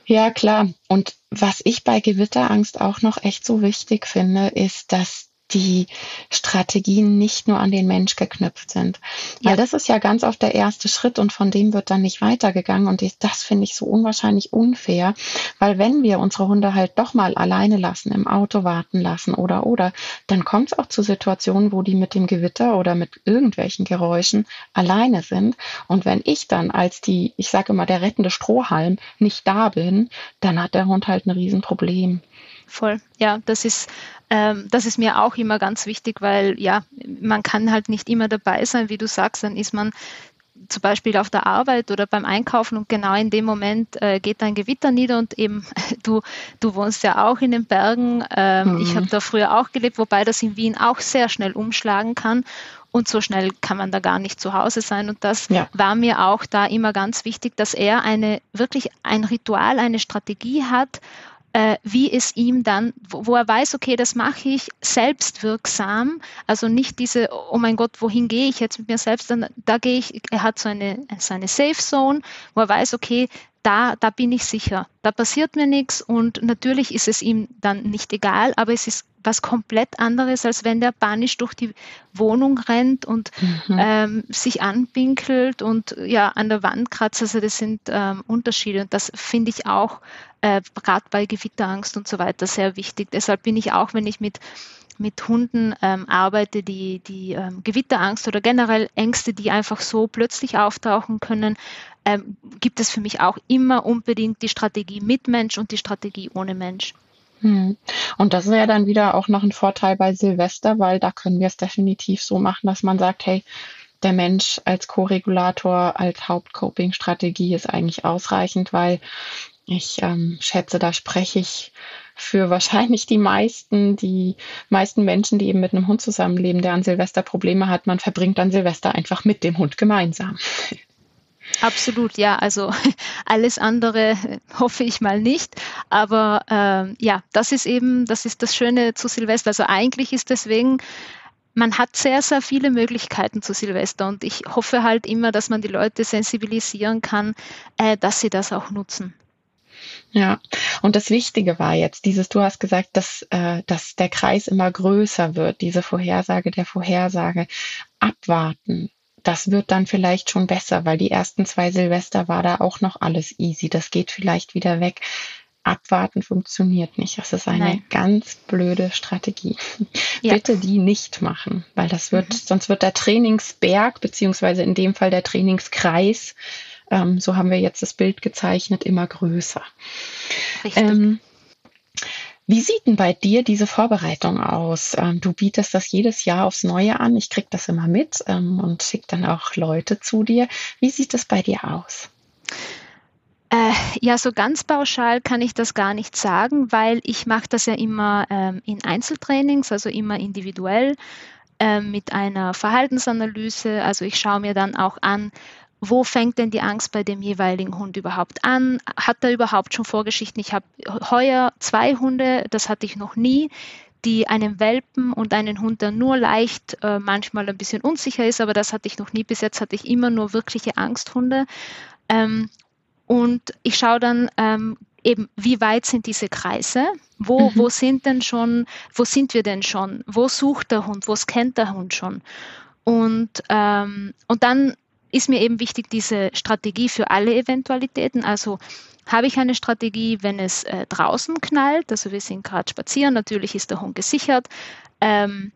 Ja, klar. Und was ich bei Gewitterangst auch noch echt so wichtig finde, ist, dass die Strategien nicht nur an den Mensch geknüpft sind. Weil ja. das ist ja ganz oft der erste Schritt und von dem wird dann nicht weitergegangen. Und das finde ich so unwahrscheinlich unfair, weil wenn wir unsere Hunde halt doch mal alleine lassen, im Auto warten lassen oder oder, dann kommt es auch zu Situationen, wo die mit dem Gewitter oder mit irgendwelchen Geräuschen alleine sind. Und wenn ich dann als die, ich sage immer, der rettende Strohhalm nicht da bin, dann hat der Hund halt ein Riesenproblem. Voll, ja, das ist ähm, das ist mir auch immer ganz wichtig, weil ja, man kann halt nicht immer dabei sein, wie du sagst, dann ist man zum Beispiel auf der Arbeit oder beim Einkaufen und genau in dem Moment äh, geht ein Gewitter nieder und eben *laughs* du, du wohnst ja auch in den Bergen. Ähm, mhm. Ich habe da früher auch gelebt, wobei das in Wien auch sehr schnell umschlagen kann. Und so schnell kann man da gar nicht zu Hause sein. Und das ja. war mir auch da immer ganz wichtig, dass er eine wirklich ein Ritual, eine Strategie hat, äh, wie es ihm dann, wo, wo er weiß, okay, das mache ich selbstwirksam, also nicht diese, oh mein Gott, wohin gehe ich jetzt mit mir selbst, dann, da gehe ich, er hat so eine, so Safe Zone, wo er weiß, okay, da, da bin ich sicher, da passiert mir nichts und natürlich ist es ihm dann nicht egal, aber es ist was komplett anderes, als wenn der panisch durch die Wohnung rennt und mhm. ähm, sich anpinkelt und ja an der Wand kratzt. Also das sind ähm, Unterschiede und das finde ich auch äh, gerade bei Gewitterangst und so weiter sehr wichtig. Deshalb bin ich auch, wenn ich mit mit Hunden ähm, arbeite, die, die ähm, Gewitterangst oder generell Ängste, die einfach so plötzlich auftauchen können, ähm, gibt es für mich auch immer unbedingt die Strategie mit Mensch und die Strategie ohne Mensch. Hm. Und das wäre dann wieder auch noch ein Vorteil bei Silvester, weil da können wir es definitiv so machen, dass man sagt, hey, der Mensch als Co-Regulator, als Hauptcoping-Strategie ist eigentlich ausreichend, weil ich ähm, schätze, da spreche ich für wahrscheinlich die meisten, die meisten Menschen, die eben mit einem Hund zusammenleben, der an Silvester Probleme hat. Man verbringt dann Silvester einfach mit dem Hund gemeinsam. Absolut, ja. Also *laughs* alles andere hoffe ich mal nicht. Aber ähm, ja, das ist eben, das ist das Schöne zu Silvester. Also eigentlich ist deswegen man hat sehr, sehr viele Möglichkeiten zu Silvester und ich hoffe halt immer, dass man die Leute sensibilisieren kann, äh, dass sie das auch nutzen. Ja, und das Wichtige war jetzt dieses, du hast gesagt, dass, äh, dass der Kreis immer größer wird, diese Vorhersage der Vorhersage. Abwarten, das wird dann vielleicht schon besser, weil die ersten zwei Silvester war da auch noch alles easy. Das geht vielleicht wieder weg. Abwarten funktioniert nicht. Das ist eine Nein. ganz blöde Strategie. Ja. Bitte die nicht machen, weil das wird, mhm. sonst wird der Trainingsberg, beziehungsweise in dem Fall der Trainingskreis, ähm, so haben wir jetzt das Bild gezeichnet, immer größer. Richtig. Ähm, wie sieht denn bei dir diese Vorbereitung aus? Ähm, du bietest das jedes Jahr aufs Neue an. Ich kriege das immer mit ähm, und schicke dann auch Leute zu dir. Wie sieht das bei dir aus? Äh, ja, so ganz pauschal kann ich das gar nicht sagen, weil ich mache das ja immer ähm, in Einzeltrainings, also immer individuell ähm, mit einer Verhaltensanalyse. Also ich schaue mir dann auch an, wo fängt denn die Angst bei dem jeweiligen Hund überhaupt an? Hat er überhaupt schon Vorgeschichten? Ich habe heuer zwei Hunde, das hatte ich noch nie, die einen Welpen und einen Hund, der nur leicht äh, manchmal ein bisschen unsicher ist, aber das hatte ich noch nie. Bis jetzt hatte ich immer nur wirkliche Angsthunde. Ähm, und ich schaue dann ähm, eben, wie weit sind diese Kreise? Wo, mhm. wo sind denn schon, wo sind wir denn schon? Wo sucht der Hund? Wo scannt der Hund schon? Und, ähm, und dann ist mir eben wichtig, diese Strategie für alle Eventualitäten. Also habe ich eine Strategie, wenn es äh, draußen knallt, also wir sind gerade spazieren, natürlich ist der Hund gesichert, ähm,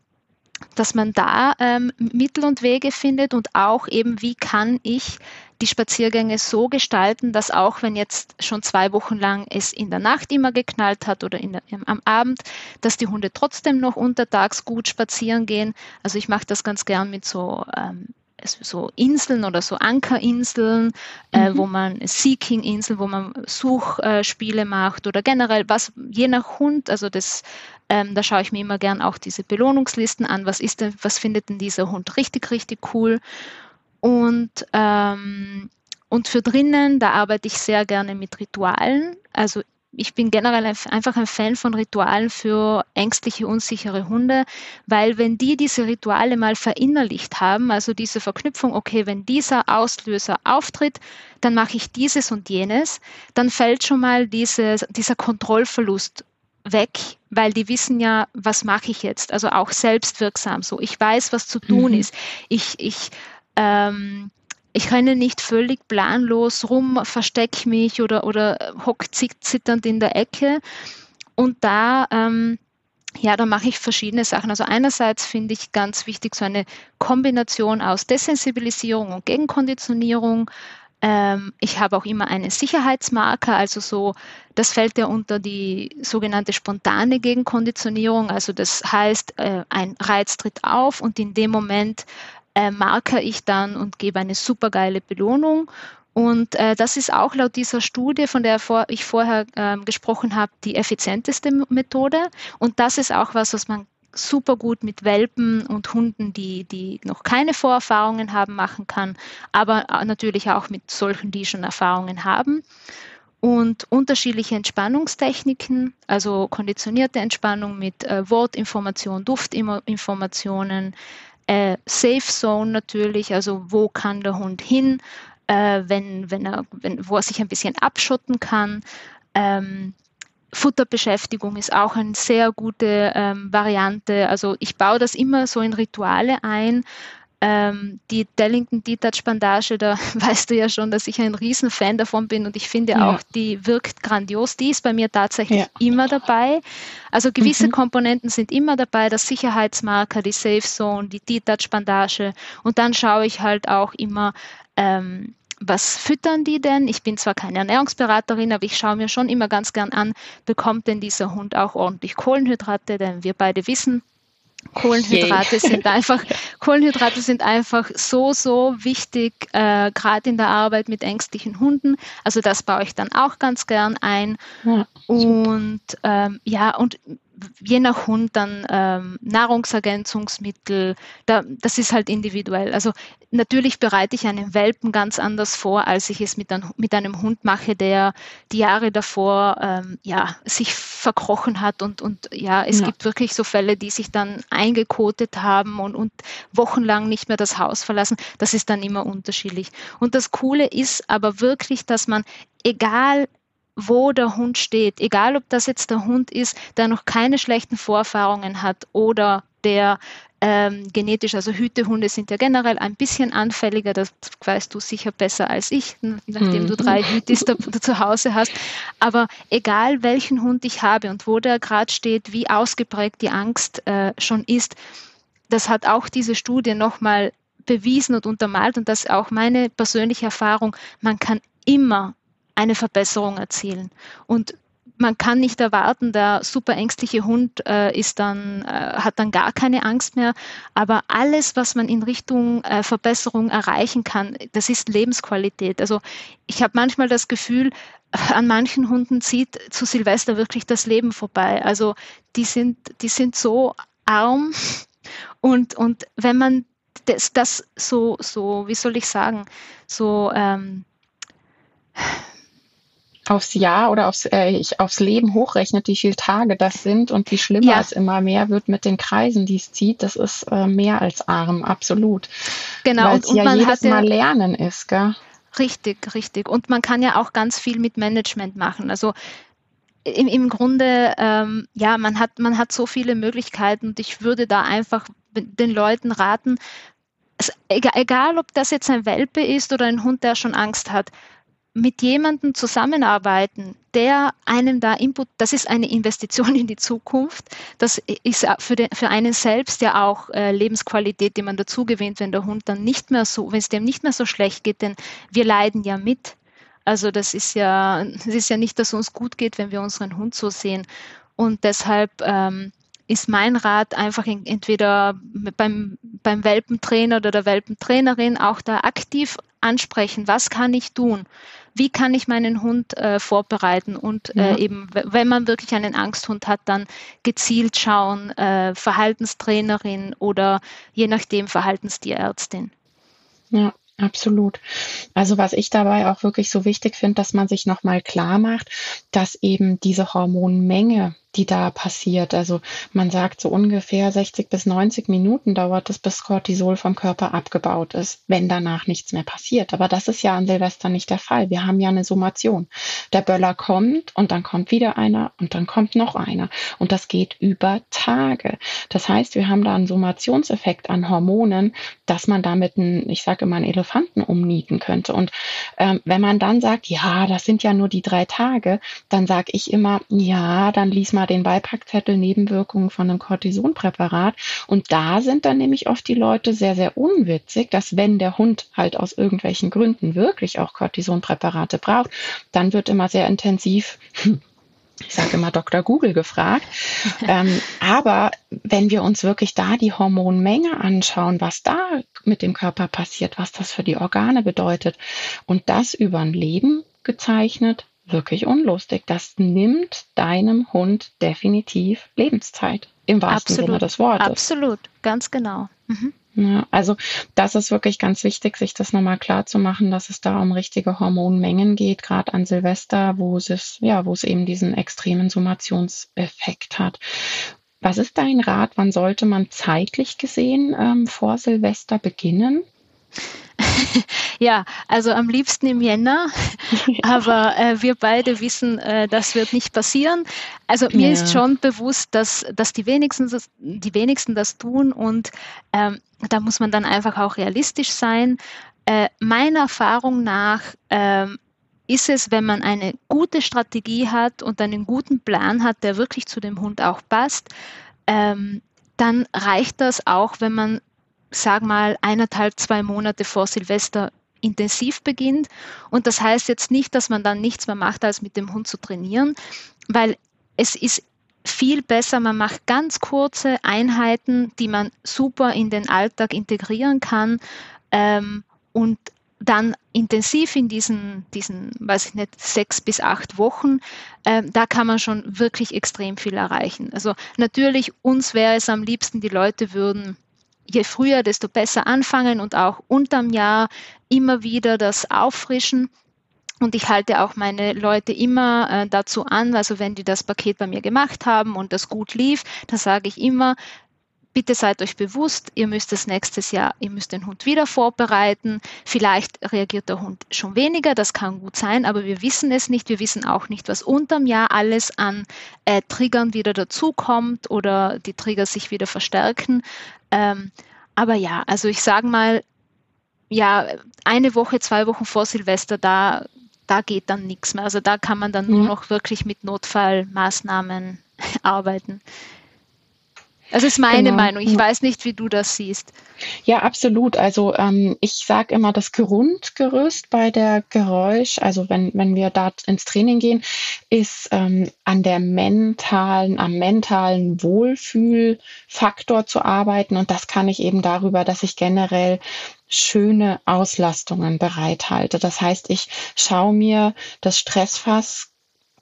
dass man da ähm, Mittel und Wege findet und auch eben, wie kann ich die Spaziergänge so gestalten, dass auch wenn jetzt schon zwei Wochen lang es in der Nacht immer geknallt hat oder der, am Abend, dass die Hunde trotzdem noch untertags gut spazieren gehen. Also ich mache das ganz gern mit so ähm, so Inseln oder so Ankerinseln, äh, mhm. wo man Seeking-Inseln, wo man Suchspiele macht oder generell was, je nach Hund, also das, ähm, da schaue ich mir immer gern auch diese Belohnungslisten an, was ist denn, was findet denn dieser Hund richtig, richtig cool. Und ähm, und für drinnen, da arbeite ich sehr gerne mit Ritualen. Also ich bin generell einfach ein Fan von Ritualen für ängstliche, unsichere Hunde, weil wenn die diese Rituale mal verinnerlicht haben, also diese Verknüpfung, okay, wenn dieser Auslöser auftritt, dann mache ich dieses und jenes, dann fällt schon mal diese, dieser Kontrollverlust weg, weil die wissen ja, was mache ich jetzt, also auch selbstwirksam so. Ich weiß, was zu tun mhm. ist. Ich, ich ähm, ich renne nicht völlig planlos rum, verstecke mich oder, oder hock zitternd in der Ecke. Und da, ähm, ja, da mache ich verschiedene Sachen. Also einerseits finde ich ganz wichtig so eine Kombination aus Desensibilisierung und Gegenkonditionierung. Ähm, ich habe auch immer einen Sicherheitsmarker, also so, das fällt ja unter die sogenannte spontane Gegenkonditionierung. Also das heißt, äh, ein Reiz tritt auf und in dem Moment äh, marker ich dann und gebe eine supergeile Belohnung. Und äh, das ist auch laut dieser Studie, von der vor, ich vorher äh, gesprochen habe, die effizienteste Methode. Und das ist auch was, was man super gut mit Welpen und Hunden, die, die noch keine Vorerfahrungen haben, machen kann, aber äh, natürlich auch mit solchen, die schon Erfahrungen haben. und unterschiedliche Entspannungstechniken, also konditionierte Entspannung mit äh, Wortinformation, Duftinformationen, äh, Safe Zone natürlich, also wo kann der Hund hin, äh, wenn, wenn er, wenn, wo er sich ein bisschen abschotten kann. Ähm, Futterbeschäftigung ist auch eine sehr gute ähm, Variante. Also ich baue das immer so in Rituale ein, ähm, die Dellington Detach Bandage, da *laughs* weißt du ja schon, dass ich ein Riesenfan davon bin und ich finde ja. auch, die wirkt grandios. Die ist bei mir tatsächlich ja. immer dabei. Also gewisse mhm. Komponenten sind immer dabei, das Sicherheitsmarker, die Safe Zone, die Detach Bandage und dann schaue ich halt auch immer, ähm, was füttern die denn? Ich bin zwar keine Ernährungsberaterin, aber ich schaue mir schon immer ganz gern an, bekommt denn dieser Hund auch ordentlich Kohlenhydrate? Denn wir beide wissen, Kohlenhydrate Yay. sind einfach, *laughs* Kohlenhydrate sind einfach so, so wichtig, äh, gerade in der Arbeit mit ängstlichen Hunden. Also das baue ich dann auch ganz gern ein. Ja, und ähm, ja, und je nach Hund dann ähm, Nahrungsergänzungsmittel, da, das ist halt individuell. Also natürlich bereite ich einen Welpen ganz anders vor, als ich es mit, ein, mit einem Hund mache, der die Jahre davor ähm, ja, sich verkrochen hat und, und ja, es ja. gibt wirklich so Fälle, die sich dann eingekotet haben und, und wochenlang nicht mehr das Haus verlassen. Das ist dann immer unterschiedlich. Und das Coole ist aber wirklich, dass man egal wo der Hund steht, egal ob das jetzt der Hund ist, der noch keine schlechten Vorerfahrungen hat oder der ähm, genetisch, also Hütehunde sind ja generell ein bisschen anfälliger, das weißt du sicher besser als ich, nachdem mhm. du drei Hütis *laughs* zu Hause hast. Aber egal welchen Hund ich habe und wo der gerade steht, wie ausgeprägt die Angst äh, schon ist, das hat auch diese Studie nochmal bewiesen und untermalt und das ist auch meine persönliche Erfahrung, man kann immer eine Verbesserung erzielen. Und man kann nicht erwarten, der super ängstliche Hund äh, ist dann, äh, hat dann gar keine Angst mehr. Aber alles, was man in Richtung äh, Verbesserung erreichen kann, das ist Lebensqualität. Also ich habe manchmal das Gefühl, an manchen Hunden zieht zu Silvester wirklich das Leben vorbei. Also die sind, die sind so arm und, und wenn man das, das so, so, wie soll ich sagen, so ähm, aufs Jahr oder aufs, äh, ich, aufs Leben hochrechnet, wie viele Tage das sind und wie schlimmer ja. es immer mehr wird mit den Kreisen, die es zieht, das ist äh, mehr als arm, absolut. Genau. Weil es ja man jedes Mal Lernen ist, gell? Richtig, richtig. Und man kann ja auch ganz viel mit Management machen. Also im, im Grunde, ähm, ja, man hat, man hat so viele Möglichkeiten und ich würde da einfach den Leuten raten, egal, egal ob das jetzt ein Welpe ist oder ein Hund, der schon Angst hat, mit jemandem zusammenarbeiten, der einem da Input, das ist eine Investition in die Zukunft. Das ist für, den, für einen selbst ja auch äh, Lebensqualität, die man dazu gewinnt, wenn der Hund dann nicht mehr so, wenn es dem nicht mehr so schlecht geht, denn wir leiden ja mit. Also das ist ja, das ist ja nicht, dass es uns gut geht, wenn wir unseren Hund so sehen. Und deshalb ähm, ist mein Rat einfach in, entweder beim, beim Welpentrainer oder der Welpentrainerin auch da aktiv ansprechen, was kann ich tun? Wie kann ich meinen Hund äh, vorbereiten und äh, ja. eben, wenn man wirklich einen Angsthund hat, dann gezielt schauen, äh, Verhaltenstrainerin oder je nachdem Verhaltenstierärztin. Ja, Absolut. Also was ich dabei auch wirklich so wichtig finde, dass man sich nochmal klar macht, dass eben diese Hormonmenge, die da passiert. Also man sagt so ungefähr 60 bis 90 Minuten dauert es, bis Cortisol vom Körper abgebaut ist, wenn danach nichts mehr passiert. Aber das ist ja an Silvester nicht der Fall. Wir haben ja eine Summation. Der Böller kommt und dann kommt wieder einer und dann kommt noch einer. Und das geht über Tage. Das heißt, wir haben da einen Summationseffekt an Hormonen, dass man damit einen, ich sage immer, einen Elefanten umnieten könnte. Und ähm, wenn man dann sagt, ja, das sind ja nur die drei Tage, dann sage ich immer, ja, dann lies mal mal den Beipackzettel Nebenwirkungen von einem Cortisonpräparat. Und da sind dann nämlich oft die Leute sehr, sehr unwitzig, dass wenn der Hund halt aus irgendwelchen Gründen wirklich auch Cortisonpräparate braucht, dann wird immer sehr intensiv *laughs* ich sage immer Dr. Google gefragt. *laughs* ähm, aber wenn wir uns wirklich da die Hormonmenge anschauen, was da mit dem Körper passiert, was das für die Organe bedeutet und das über ein Leben gezeichnet, wirklich unlustig. Das nimmt deinem Hund definitiv Lebenszeit, im wahrsten Absolut. Sinne des Wortes. Absolut, ganz genau. Mhm. Ja, also das ist wirklich ganz wichtig, sich das nochmal klar zu machen, dass es da um richtige Hormonmengen geht, gerade an Silvester, wo es, ja, wo es eben diesen extremen Summationseffekt hat. Was ist dein Rat? Wann sollte man zeitlich gesehen ähm, vor Silvester beginnen? *laughs* ja, also am liebsten im Jänner, *laughs* aber äh, wir beide wissen, äh, das wird nicht passieren. Also mir ja. ist schon bewusst, dass, dass die, wenigsten das, die wenigsten das tun und ähm, da muss man dann einfach auch realistisch sein. Äh, meiner Erfahrung nach ähm, ist es, wenn man eine gute Strategie hat und einen guten Plan hat, der wirklich zu dem Hund auch passt, ähm, dann reicht das auch, wenn man sag mal, eineinhalb, zwei Monate vor Silvester intensiv beginnt. Und das heißt jetzt nicht, dass man dann nichts mehr macht, als mit dem Hund zu trainieren, weil es ist viel besser, man macht ganz kurze Einheiten, die man super in den Alltag integrieren kann ähm, und dann intensiv in diesen, diesen, weiß ich nicht, sechs bis acht Wochen, äh, da kann man schon wirklich extrem viel erreichen. Also natürlich, uns wäre es am liebsten, die Leute würden je früher, desto besser anfangen und auch unterm Jahr immer wieder das auffrischen. Und ich halte auch meine Leute immer äh, dazu an, also wenn die das Paket bei mir gemacht haben und das gut lief, dann sage ich immer, bitte seid euch bewusst, ihr müsst das nächstes Jahr, ihr müsst den Hund wieder vorbereiten. Vielleicht reagiert der Hund schon weniger, das kann gut sein, aber wir wissen es nicht. Wir wissen auch nicht, was unterm Jahr alles an äh, Triggern wieder dazukommt oder die Trigger sich wieder verstärken. Ähm, aber ja, also ich sage mal, ja, eine Woche, zwei Wochen vor Silvester, da, da geht dann nichts mehr. Also da kann man dann nur noch wirklich mit Notfallmaßnahmen *laughs* arbeiten. Das ist meine genau. Meinung. Ich weiß nicht, wie du das siehst. Ja, absolut. Also ähm, ich sage immer, das Grundgerüst bei der Geräusch, also wenn, wenn wir da ins Training gehen, ist ähm, an der mentalen, am mentalen Wohlfühlfaktor zu arbeiten. Und das kann ich eben darüber, dass ich generell schöne Auslastungen bereithalte. Das heißt, ich schaue mir das Stressfass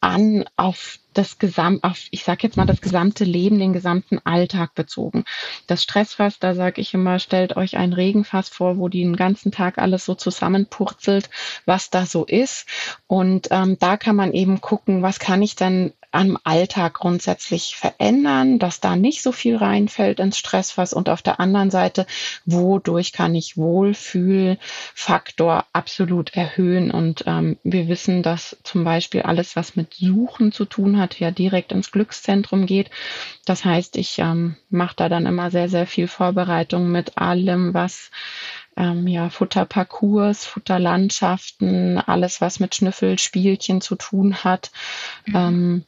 an auf das Gesamt, auf, ich sage jetzt mal, das gesamte Leben, den gesamten Alltag bezogen. Das Stressfass, da sage ich immer, stellt euch ein Regenfass vor, wo den ganzen Tag alles so zusammenpurzelt, was da so ist. Und ähm, da kann man eben gucken, was kann ich dann am Alltag grundsätzlich verändern, dass da nicht so viel reinfällt ins Stressfass und auf der anderen Seite, wodurch kann ich Wohlfühlfaktor absolut erhöhen und ähm, wir wissen, dass zum Beispiel alles, was mit Suchen zu tun hat, ja direkt ins Glückszentrum geht. Das heißt, ich ähm, mache da dann immer sehr, sehr viel Vorbereitung mit allem, was ähm, ja, Futterparcours, Futterlandschaften, alles, was mit Schnüffelspielchen zu tun hat. Mhm. Ähm,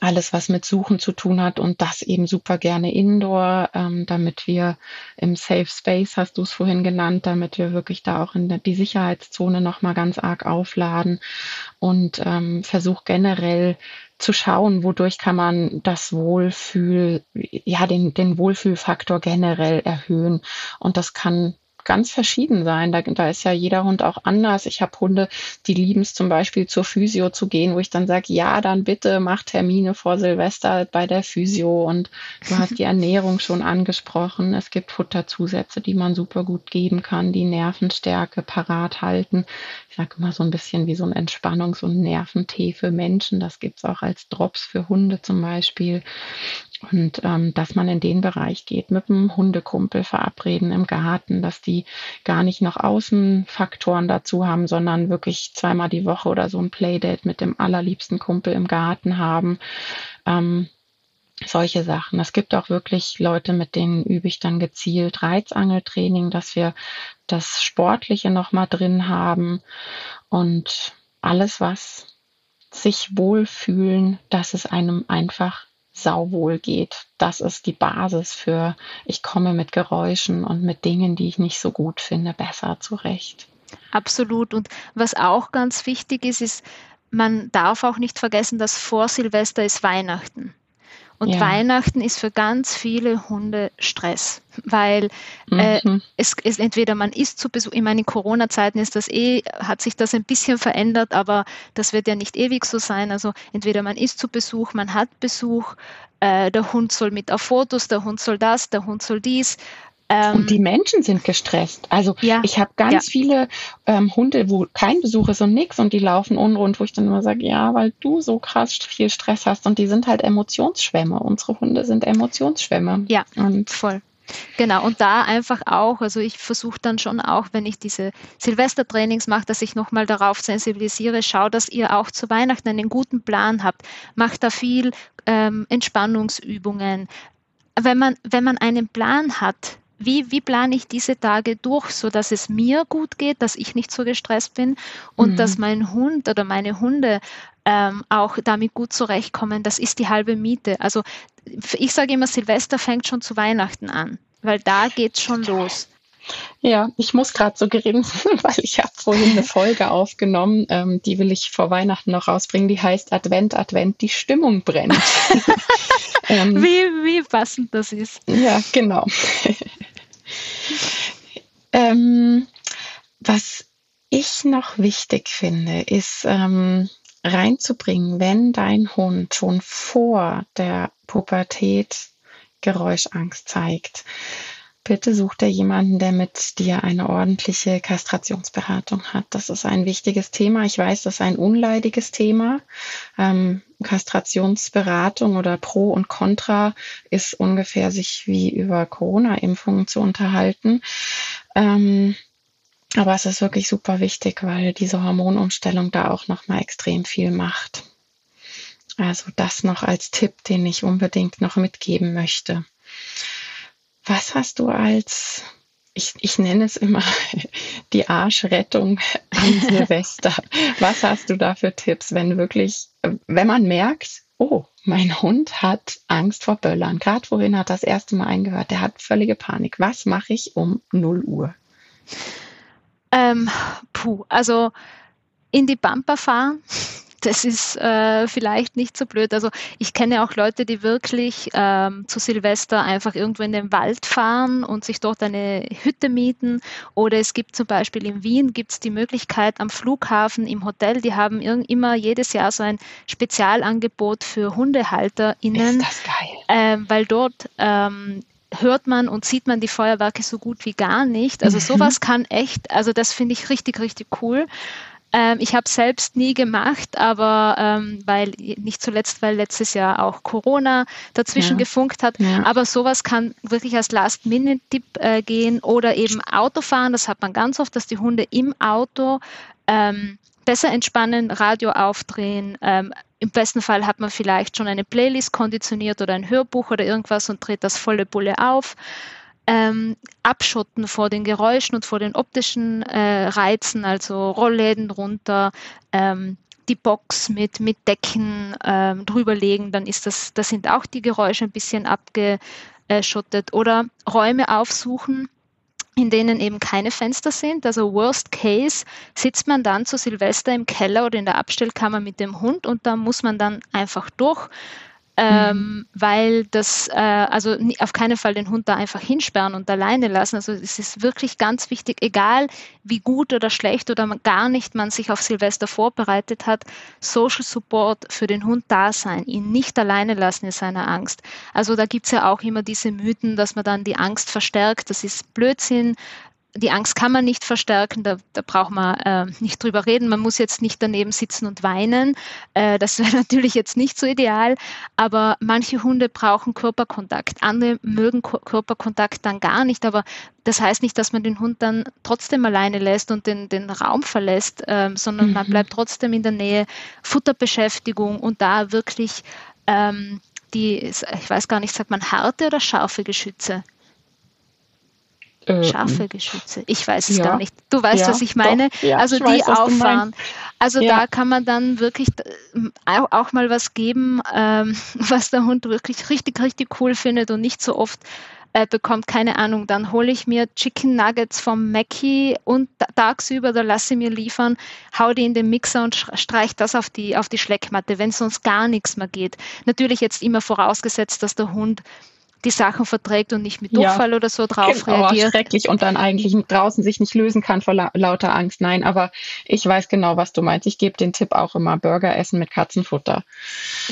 alles, was mit Suchen zu tun hat und das eben super gerne indoor, ähm, damit wir im Safe Space, hast du es vorhin genannt, damit wir wirklich da auch in die Sicherheitszone nochmal ganz arg aufladen und ähm, versuch generell zu schauen, wodurch kann man das Wohlfühl, ja, den, den Wohlfühlfaktor generell erhöhen. Und das kann ganz verschieden sein. Da, da ist ja jeder Hund auch anders. Ich habe Hunde, die lieben es zum Beispiel zur Physio zu gehen, wo ich dann sage, ja, dann bitte mach Termine vor Silvester bei der Physio. Und du hast die *laughs* Ernährung schon angesprochen. Es gibt Futterzusätze, die man super gut geben kann, die Nervenstärke parat halten. Ich sage immer so ein bisschen wie so ein Entspannungs- und Nerventee für Menschen. Das gibt es auch als Drops für Hunde zum Beispiel. Und ähm, dass man in den Bereich geht, mit einem Hundekumpel verabreden im Garten, dass die gar nicht noch Außenfaktoren dazu haben, sondern wirklich zweimal die Woche oder so ein Playdate mit dem allerliebsten Kumpel im Garten haben. Ähm, solche Sachen. Es gibt auch wirklich Leute, mit denen übe ich dann gezielt Reizangeltraining, dass wir das Sportliche nochmal drin haben und alles, was sich wohlfühlen, dass es einem einfach sauwohl geht. Das ist die Basis für, ich komme mit Geräuschen und mit Dingen, die ich nicht so gut finde, besser zurecht. Absolut. Und was auch ganz wichtig ist, ist, man darf auch nicht vergessen, dass vor Silvester ist Weihnachten. Und ja. Weihnachten ist für ganz viele Hunde Stress, weil äh, mhm. es ist entweder man ist zu Besuch, ich meine, in Corona-Zeiten ist das eh, hat sich das ein bisschen verändert, aber das wird ja nicht ewig so sein. Also entweder man ist zu Besuch, man hat Besuch, äh, der Hund soll mit auf Fotos, der Hund soll das, der Hund soll dies. Ähm, und die Menschen sind gestresst. Also ja, ich habe ganz ja. viele ähm, Hunde, wo kein Besuch ist und nix und die laufen unrund, wo ich dann immer sage, ja, weil du so krass viel Stress hast und die sind halt Emotionsschwämme. Unsere Hunde sind Emotionsschwämme. Ja, und voll. Genau, und da einfach auch, also ich versuche dann schon auch, wenn ich diese Silvestertrainings mache, dass ich nochmal darauf sensibilisiere, schau, dass ihr auch zu Weihnachten einen guten Plan habt. Macht da viel ähm, Entspannungsübungen. Wenn man, wenn man einen Plan hat, wie, wie plane ich diese Tage durch, so dass es mir gut geht, dass ich nicht so gestresst bin und mhm. dass mein Hund oder meine Hunde ähm, auch damit gut zurechtkommen. Das ist die halbe Miete. Also ich sage immer, Silvester fängt schon zu Weihnachten an, weil da geht es schon los. Ja, ich muss gerade so grinsen, *laughs* weil ich habe vorhin eine Folge aufgenommen, ähm, die will ich vor Weihnachten noch rausbringen, die heißt Advent, Advent, die Stimmung brennt. *laughs* ähm, wie, wie passend das ist. Ja, genau. *laughs* ähm, was ich noch wichtig finde, ist ähm, reinzubringen, wenn dein Hund schon vor der Pubertät Geräuschangst zeigt. Bitte such dir jemanden, der mit dir eine ordentliche Kastrationsberatung hat. Das ist ein wichtiges Thema. Ich weiß, das ist ein unleidiges Thema. Ähm, Kastrationsberatung oder Pro und Contra ist ungefähr sich wie über Corona-Impfungen zu unterhalten. Ähm, aber es ist wirklich super wichtig, weil diese Hormonumstellung da auch nochmal extrem viel macht. Also das noch als Tipp, den ich unbedingt noch mitgeben möchte. Was hast du als, ich, ich nenne es immer *laughs* die Arschrettung an Silvester. *laughs* Was hast du da für Tipps, wenn wirklich, wenn man merkt, oh, mein Hund hat Angst vor Böllern. Gerade vorhin hat das erste Mal eingehört, der hat völlige Panik. Was mache ich um 0 Uhr? Ähm, puh, also in die Bumper fahren, das ist äh, vielleicht nicht so blöd. Also ich kenne auch Leute, die wirklich ähm, zu Silvester einfach irgendwo in den Wald fahren und sich dort eine Hütte mieten. Oder es gibt zum Beispiel in Wien gibt es die Möglichkeit am Flughafen im Hotel, die haben immer jedes Jahr so ein Spezialangebot für HundehalterInnen. Ist das geil. Ähm, weil dort ähm, hört man und sieht man die Feuerwerke so gut wie gar nicht. Also mhm. sowas kann echt, also das finde ich richtig, richtig cool. Ähm, ich habe selbst nie gemacht, aber ähm, weil nicht zuletzt, weil letztes Jahr auch Corona dazwischen ja. gefunkt hat. Ja. Aber sowas kann wirklich als Last-Minute-Tipp äh, gehen oder eben Autofahren. Das hat man ganz oft, dass die Hunde im Auto ähm, besser entspannen, Radio aufdrehen. Ähm, Im besten Fall hat man vielleicht schon eine Playlist konditioniert oder ein Hörbuch oder irgendwas und dreht das volle Bulle auf. Ähm, abschotten vor den Geräuschen und vor den optischen äh, Reizen, also Rollläden runter, ähm, die Box mit, mit Decken ähm, drüberlegen, dann ist das, da sind auch die Geräusche ein bisschen abgeschottet. Oder Räume aufsuchen, in denen eben keine Fenster sind. Also Worst Case sitzt man dann zu Silvester im Keller oder in der Abstellkammer mit dem Hund und da muss man dann einfach durch ähm, mhm. weil das, äh, also auf keinen Fall den Hund da einfach hinsperren und alleine lassen. Also es ist wirklich ganz wichtig, egal wie gut oder schlecht oder gar nicht man sich auf Silvester vorbereitet hat, Social Support für den Hund da sein, ihn nicht alleine lassen in seiner Angst. Also da gibt's ja auch immer diese Mythen, dass man dann die Angst verstärkt. Das ist Blödsinn die Angst kann man nicht verstärken, da, da braucht man äh, nicht drüber reden. Man muss jetzt nicht daneben sitzen und weinen. Äh, das *laughs* wäre natürlich jetzt nicht so ideal, aber manche Hunde brauchen Körperkontakt. Andere mögen Ko Körperkontakt dann gar nicht, aber das heißt nicht, dass man den Hund dann trotzdem alleine lässt und den, den Raum verlässt, äh, sondern mhm. man bleibt trotzdem in der Nähe. Futterbeschäftigung und da wirklich ähm, die, ich weiß gar nicht, sagt man harte oder scharfe Geschütze? Äh, Scharfe Geschütze. Ich weiß es ja, gar nicht. Du weißt, ja, was ich meine? Ja, also ich die weiß, auffahren. Also da kann man dann wirklich äh, auch mal was geben, ähm, *laughs* was der Hund wirklich richtig, richtig cool findet und nicht so oft äh, bekommt. Keine Ahnung. Dann hole ich mir Chicken Nuggets vom Mackie und tagsüber, da lasse ich mir liefern, hau die in den Mixer und streich das auf die, auf die Schleckmatte, wenn sonst gar nichts mehr geht. Natürlich jetzt immer vorausgesetzt, dass der Hund die Sachen verträgt und nicht mit Durchfall ja. oder so drauf genau, reagiert. schrecklich und dann eigentlich draußen sich nicht lösen kann vor la lauter Angst. Nein, aber ich weiß genau, was du meinst. Ich gebe den Tipp auch immer, Burger essen mit Katzenfutter.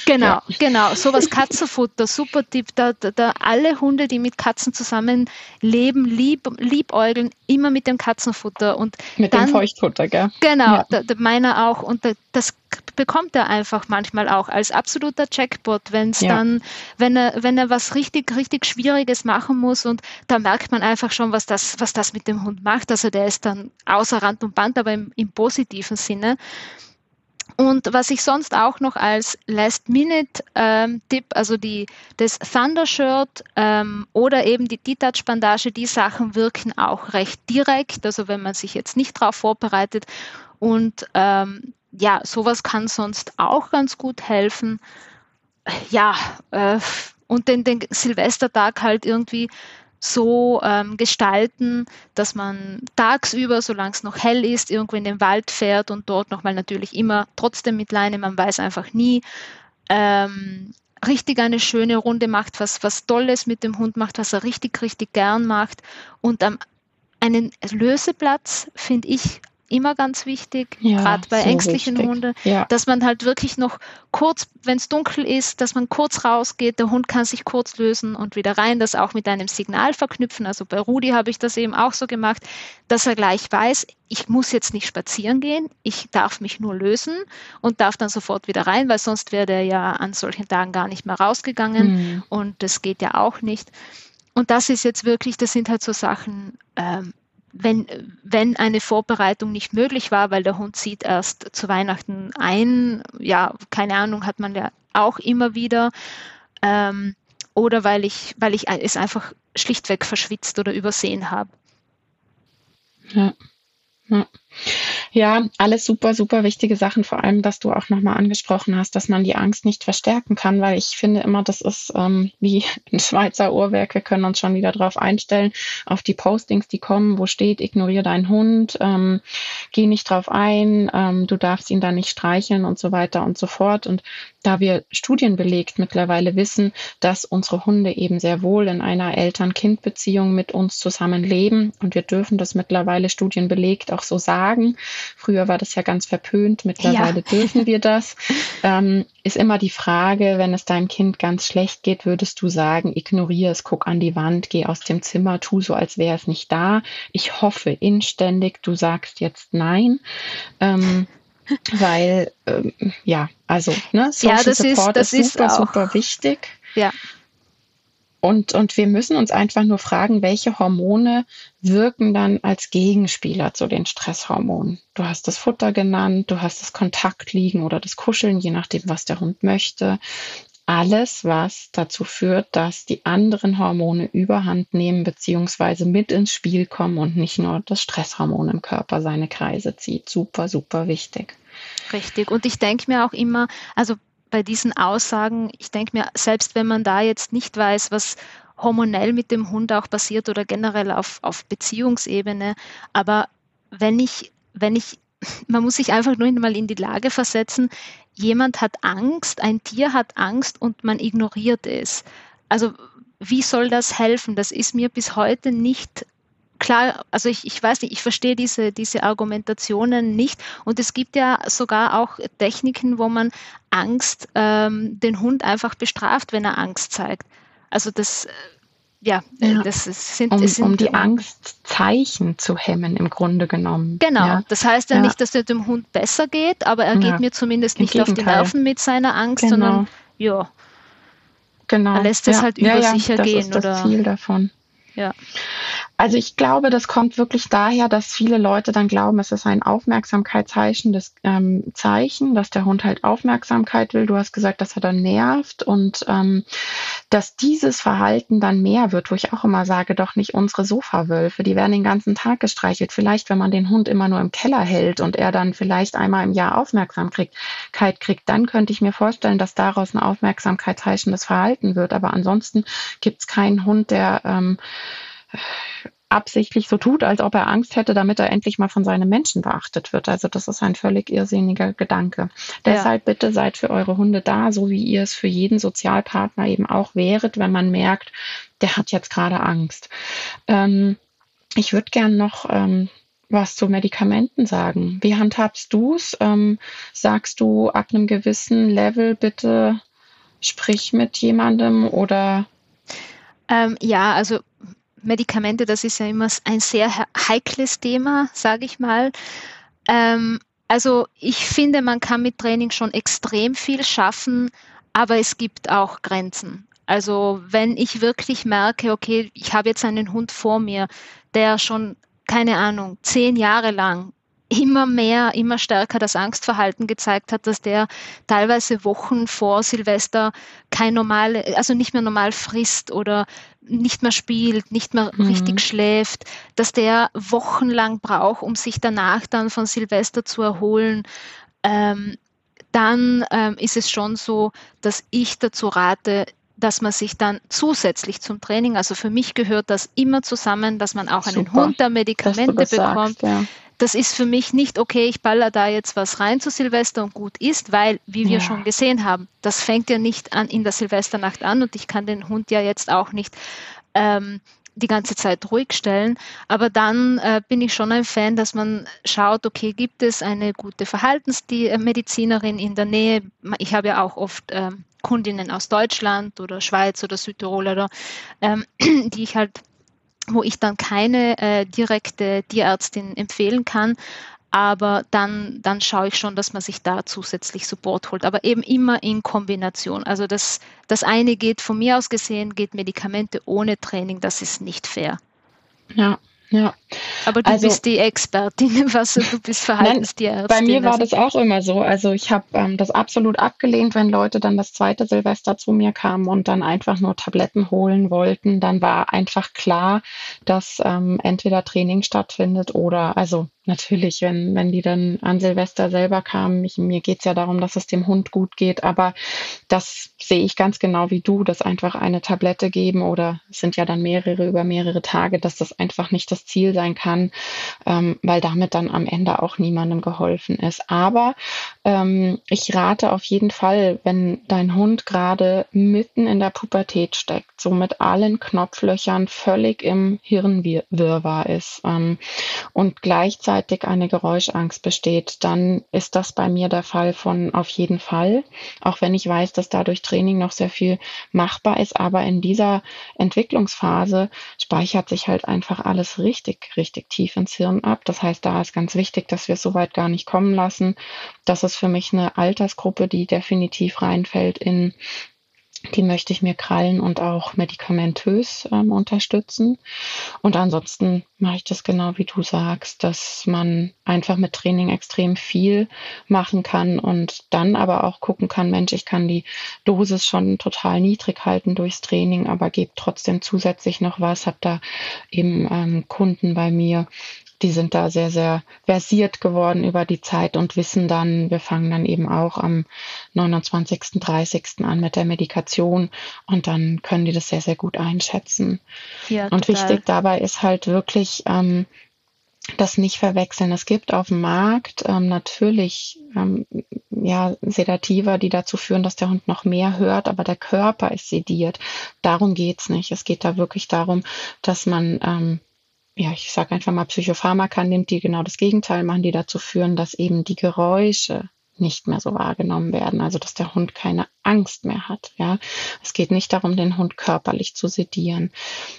Genau, ja. genau. Sowas *laughs* Katzenfutter, super Tipp. Da, da, da, alle Hunde, die mit Katzen zusammen leben, lieb, liebäugeln, immer mit dem Katzenfutter. Und mit dann, dem Feuchtfutter, gell? Genau, ja. da, da meiner auch. Und das bekommt er einfach manchmal auch als absoluter Jackpot, wenn es ja. dann, wenn er, wenn er was richtig, richtig Schwieriges machen muss und da merkt man einfach schon, was das, was das mit dem Hund macht. Also der ist dann außer Rand und Band, aber im, im positiven Sinne. Und was ich sonst auch noch als Last-Minute-Tipp, ähm, also die, das Thunder-Shirt ähm, oder eben die Detach-Bandage, die Sachen wirken auch recht direkt, also wenn man sich jetzt nicht darauf vorbereitet. Und ähm, ja, sowas kann sonst auch ganz gut helfen. Ja, äh, und den, den Silvestertag halt irgendwie so ähm, gestalten, dass man tagsüber, solange es noch hell ist, irgendwo in den Wald fährt und dort nochmal natürlich immer trotzdem mit Leine, man weiß einfach nie, ähm, richtig eine schöne Runde macht, was, was Tolles mit dem Hund macht, was er richtig, richtig gern macht. Und ähm, einen Löseplatz finde ich immer ganz wichtig, ja, gerade bei so ängstlichen Hunden, ja. dass man halt wirklich noch kurz, wenn es dunkel ist, dass man kurz rausgeht, der Hund kann sich kurz lösen und wieder rein, das auch mit einem Signal verknüpfen. Also bei Rudi habe ich das eben auch so gemacht, dass er gleich weiß, ich muss jetzt nicht spazieren gehen, ich darf mich nur lösen und darf dann sofort wieder rein, weil sonst wäre der ja an solchen Tagen gar nicht mehr rausgegangen mhm. und das geht ja auch nicht. Und das ist jetzt wirklich, das sind halt so Sachen, ähm, wenn, wenn eine Vorbereitung nicht möglich war, weil der Hund zieht erst zu Weihnachten ein, ja, keine Ahnung, hat man ja auch immer wieder, ähm, oder weil ich, weil ich es einfach schlichtweg verschwitzt oder übersehen habe. Ja. ja. Ja, alles super, super wichtige Sachen. Vor allem, dass du auch nochmal angesprochen hast, dass man die Angst nicht verstärken kann, weil ich finde immer, das ist ähm, wie *laughs* ein Schweizer Uhrwerk. Wir können uns schon wieder darauf einstellen, auf die Postings, die kommen, wo steht, ignoriere deinen Hund, ähm, geh nicht drauf ein, ähm, du darfst ihn da nicht streicheln und so weiter und so fort. Und da wir studienbelegt mittlerweile wissen, dass unsere Hunde eben sehr wohl in einer Eltern-Kind-Beziehung mit uns zusammenleben und wir dürfen das mittlerweile studienbelegt auch so sagen, Früher war das ja ganz verpönt, mittlerweile ja. dürfen wir *laughs* das. Ähm, ist immer die Frage, wenn es deinem Kind ganz schlecht geht, würdest du sagen, ignoriere es, guck an die Wand, geh aus dem Zimmer, tu so, als wäre es nicht da. Ich hoffe inständig, du sagst jetzt nein. Ähm, *laughs* weil ähm, ja, also ne, Social ja, das Support ist, ist super, super wichtig. Ja. Und, und wir müssen uns einfach nur fragen, welche Hormone wirken dann als Gegenspieler zu den Stresshormonen. Du hast das Futter genannt, du hast das Kontaktliegen oder das Kuscheln, je nachdem, was der Hund möchte. Alles, was dazu führt, dass die anderen Hormone überhand nehmen beziehungsweise mit ins Spiel kommen und nicht nur das Stresshormon im Körper seine Kreise zieht. Super, super wichtig. Richtig. Und ich denke mir auch immer, also bei diesen Aussagen, ich denke mir, selbst wenn man da jetzt nicht weiß, was hormonell mit dem Hund auch passiert oder generell auf, auf Beziehungsebene, aber wenn ich, wenn ich, *laughs* man muss sich einfach nur mal in die Lage versetzen, jemand hat Angst, ein Tier hat Angst und man ignoriert es. Also wie soll das helfen? Das ist mir bis heute nicht klar, also ich, ich weiß nicht, ich verstehe diese, diese Argumentationen nicht. Und es gibt ja sogar auch Techniken, wo man Angst, ähm, den Hund einfach bestraft, wenn er Angst zeigt. Also das, äh, ja, ja, das sind, um, sind, um die Angstzeichen zu hemmen im Grunde genommen. Genau, ja. das heißt ja, ja, nicht, dass es dem Hund besser geht, aber er geht mir zumindest nicht auf die Nerven mit seiner Angst, genau. sondern ja, genau. er lässt es halt über sich ergehen. Das ist das Ziel davon. Ja. Also ich glaube, das kommt wirklich daher, dass viele Leute dann glauben, es ist ein Aufmerksamkeitszeichen, das ähm, Zeichen, dass der Hund halt Aufmerksamkeit will. Du hast gesagt, dass er dann nervt und ähm, dass dieses Verhalten dann mehr wird, wo ich auch immer sage, doch nicht unsere Sofawölfe, die werden den ganzen Tag gestreichelt. Vielleicht, wenn man den Hund immer nur im Keller hält und er dann vielleicht einmal im Jahr Aufmerksamkeit kriegt, dann könnte ich mir vorstellen, dass daraus ein Aufmerksamkeitszeichen das Verhalten wird. Aber ansonsten gibt es keinen Hund, der ähm, absichtlich so tut, als ob er Angst hätte, damit er endlich mal von seinen Menschen beachtet wird. Also das ist ein völlig irrsinniger Gedanke. Ja. Deshalb bitte seid für eure Hunde da, so wie ihr es für jeden Sozialpartner eben auch wäret, wenn man merkt, der hat jetzt gerade Angst. Ähm, ich würde gern noch ähm, was zu Medikamenten sagen. Wie handhabst du es? Ähm, sagst du ab einem gewissen Level bitte sprich mit jemandem oder? Ähm, ja, also Medikamente, das ist ja immer ein sehr heikles Thema, sage ich mal. Ähm, also ich finde, man kann mit Training schon extrem viel schaffen, aber es gibt auch Grenzen. Also wenn ich wirklich merke, okay, ich habe jetzt einen Hund vor mir, der schon, keine Ahnung, zehn Jahre lang immer mehr, immer stärker das Angstverhalten gezeigt hat, dass der teilweise Wochen vor Silvester kein normale, also nicht mehr normal frisst oder nicht mehr spielt, nicht mehr mhm. richtig schläft, dass der wochenlang braucht, um sich danach dann von Silvester zu erholen. Ähm, dann ähm, ist es schon so, dass ich dazu rate, dass man sich dann zusätzlich zum Training, also für mich gehört das immer zusammen, dass man auch einen Hund der Medikamente bekommt. Sagst, ja. Das ist für mich nicht okay, ich baller da jetzt was rein zu Silvester und gut ist, weil, wie wir ja. schon gesehen haben, das fängt ja nicht an in der Silvesternacht an und ich kann den Hund ja jetzt auch nicht ähm, die ganze Zeit ruhig stellen. Aber dann äh, bin ich schon ein Fan, dass man schaut, okay, gibt es eine gute Verhaltensmedizinerin in der Nähe? Ich habe ja auch oft ähm, Kundinnen aus Deutschland oder Schweiz oder Südtirol oder ähm, *clears throat* die ich halt wo ich dann keine äh, direkte Tierärztin empfehlen kann. Aber dann, dann schaue ich schon, dass man sich da zusätzlich Support holt. Aber eben immer in Kombination. Also das, das eine geht von mir aus gesehen, geht Medikamente ohne Training, das ist nicht fair. Ja, ja. Aber du also, bist die Expertin, *laughs* was du bist Verhaltenstierärztin. Bei mir war also das auch immer so. Also ich habe ähm, das absolut abgelehnt, wenn Leute dann das zweite Silvester zu mir kamen und dann einfach nur Tabletten holen wollten. Dann war einfach klar, dass ähm, entweder Training stattfindet oder also natürlich, wenn, wenn die dann an Silvester selber kamen, ich, mir geht's ja darum, dass es dem Hund gut geht, aber das sehe ich ganz genau wie du, dass einfach eine Tablette geben oder es sind ja dann mehrere über mehrere Tage, dass das einfach nicht das Ziel sein kann, ähm, weil damit dann am Ende auch niemandem geholfen ist. Aber ähm, ich rate auf jeden Fall, wenn dein Hund gerade mitten in der Pubertät steckt, so mit allen Knopflöchern völlig im Hirnwirrwarr ist ähm, und gleichzeitig gleichzeitig eine Geräuschangst besteht, dann ist das bei mir der Fall von auf jeden Fall, auch wenn ich weiß, dass dadurch Training noch sehr viel machbar ist. Aber in dieser Entwicklungsphase speichert sich halt einfach alles richtig, richtig tief ins Hirn ab. Das heißt, da ist ganz wichtig, dass wir es soweit gar nicht kommen lassen. Das ist für mich eine Altersgruppe, die definitiv reinfällt in die möchte ich mir krallen und auch medikamentös ähm, unterstützen. Und ansonsten mache ich das genau wie du sagst, dass man einfach mit Training extrem viel machen kann und dann aber auch gucken kann, Mensch, ich kann die Dosis schon total niedrig halten durchs Training, aber gebe trotzdem zusätzlich noch was. Habe da eben ähm, Kunden bei mir, die sind da sehr, sehr versiert geworden über die Zeit und wissen dann, wir fangen dann eben auch am 29., 30. an mit der Medikation und dann können die das sehr, sehr gut einschätzen. Ja, und wichtig dabei ist halt wirklich, ähm, das nicht verwechseln. Es gibt auf dem Markt ähm, natürlich ähm, ja, Sedativa, die dazu führen, dass der Hund noch mehr hört, aber der Körper ist sediert. Darum geht's nicht. Es geht da wirklich darum, dass man ähm, ja, ich sage einfach mal, Psychopharmaka nimmt, die genau das Gegenteil machen, die dazu führen, dass eben die Geräusche nicht mehr so wahrgenommen werden, also dass der Hund keine Angst mehr hat. Ja, es geht nicht darum, den Hund körperlich zu sedieren.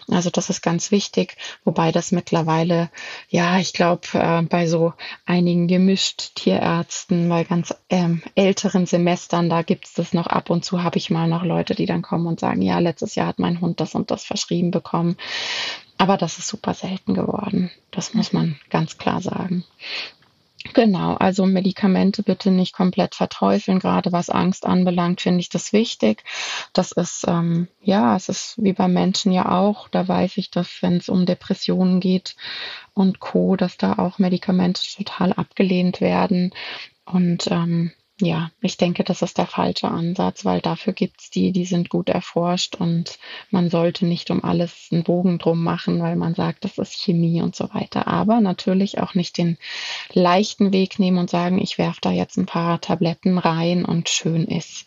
Also das ist ganz wichtig, wobei das mittlerweile, ja, ich glaube, äh, bei so einigen gemischt Tierärzten, bei ganz ähm, älteren Semestern, da gibt's das noch ab und zu, habe ich mal noch Leute, die dann kommen und sagen, ja, letztes Jahr hat mein Hund das und das verschrieben bekommen. Aber das ist super selten geworden. Das muss man ganz klar sagen. Genau, also Medikamente bitte nicht komplett verteufeln. Gerade was Angst anbelangt, finde ich das wichtig. Das ist, ähm, ja, es ist wie bei Menschen ja auch. Da weiß ich, dass wenn es um Depressionen geht und Co., dass da auch Medikamente total abgelehnt werden. Und ähm, ja, ich denke, das ist der falsche Ansatz, weil dafür gibt's die, die sind gut erforscht und man sollte nicht um alles einen Bogen drum machen, weil man sagt, das ist Chemie und so weiter. Aber natürlich auch nicht den leichten Weg nehmen und sagen, ich werfe da jetzt ein paar Tabletten rein und schön ist.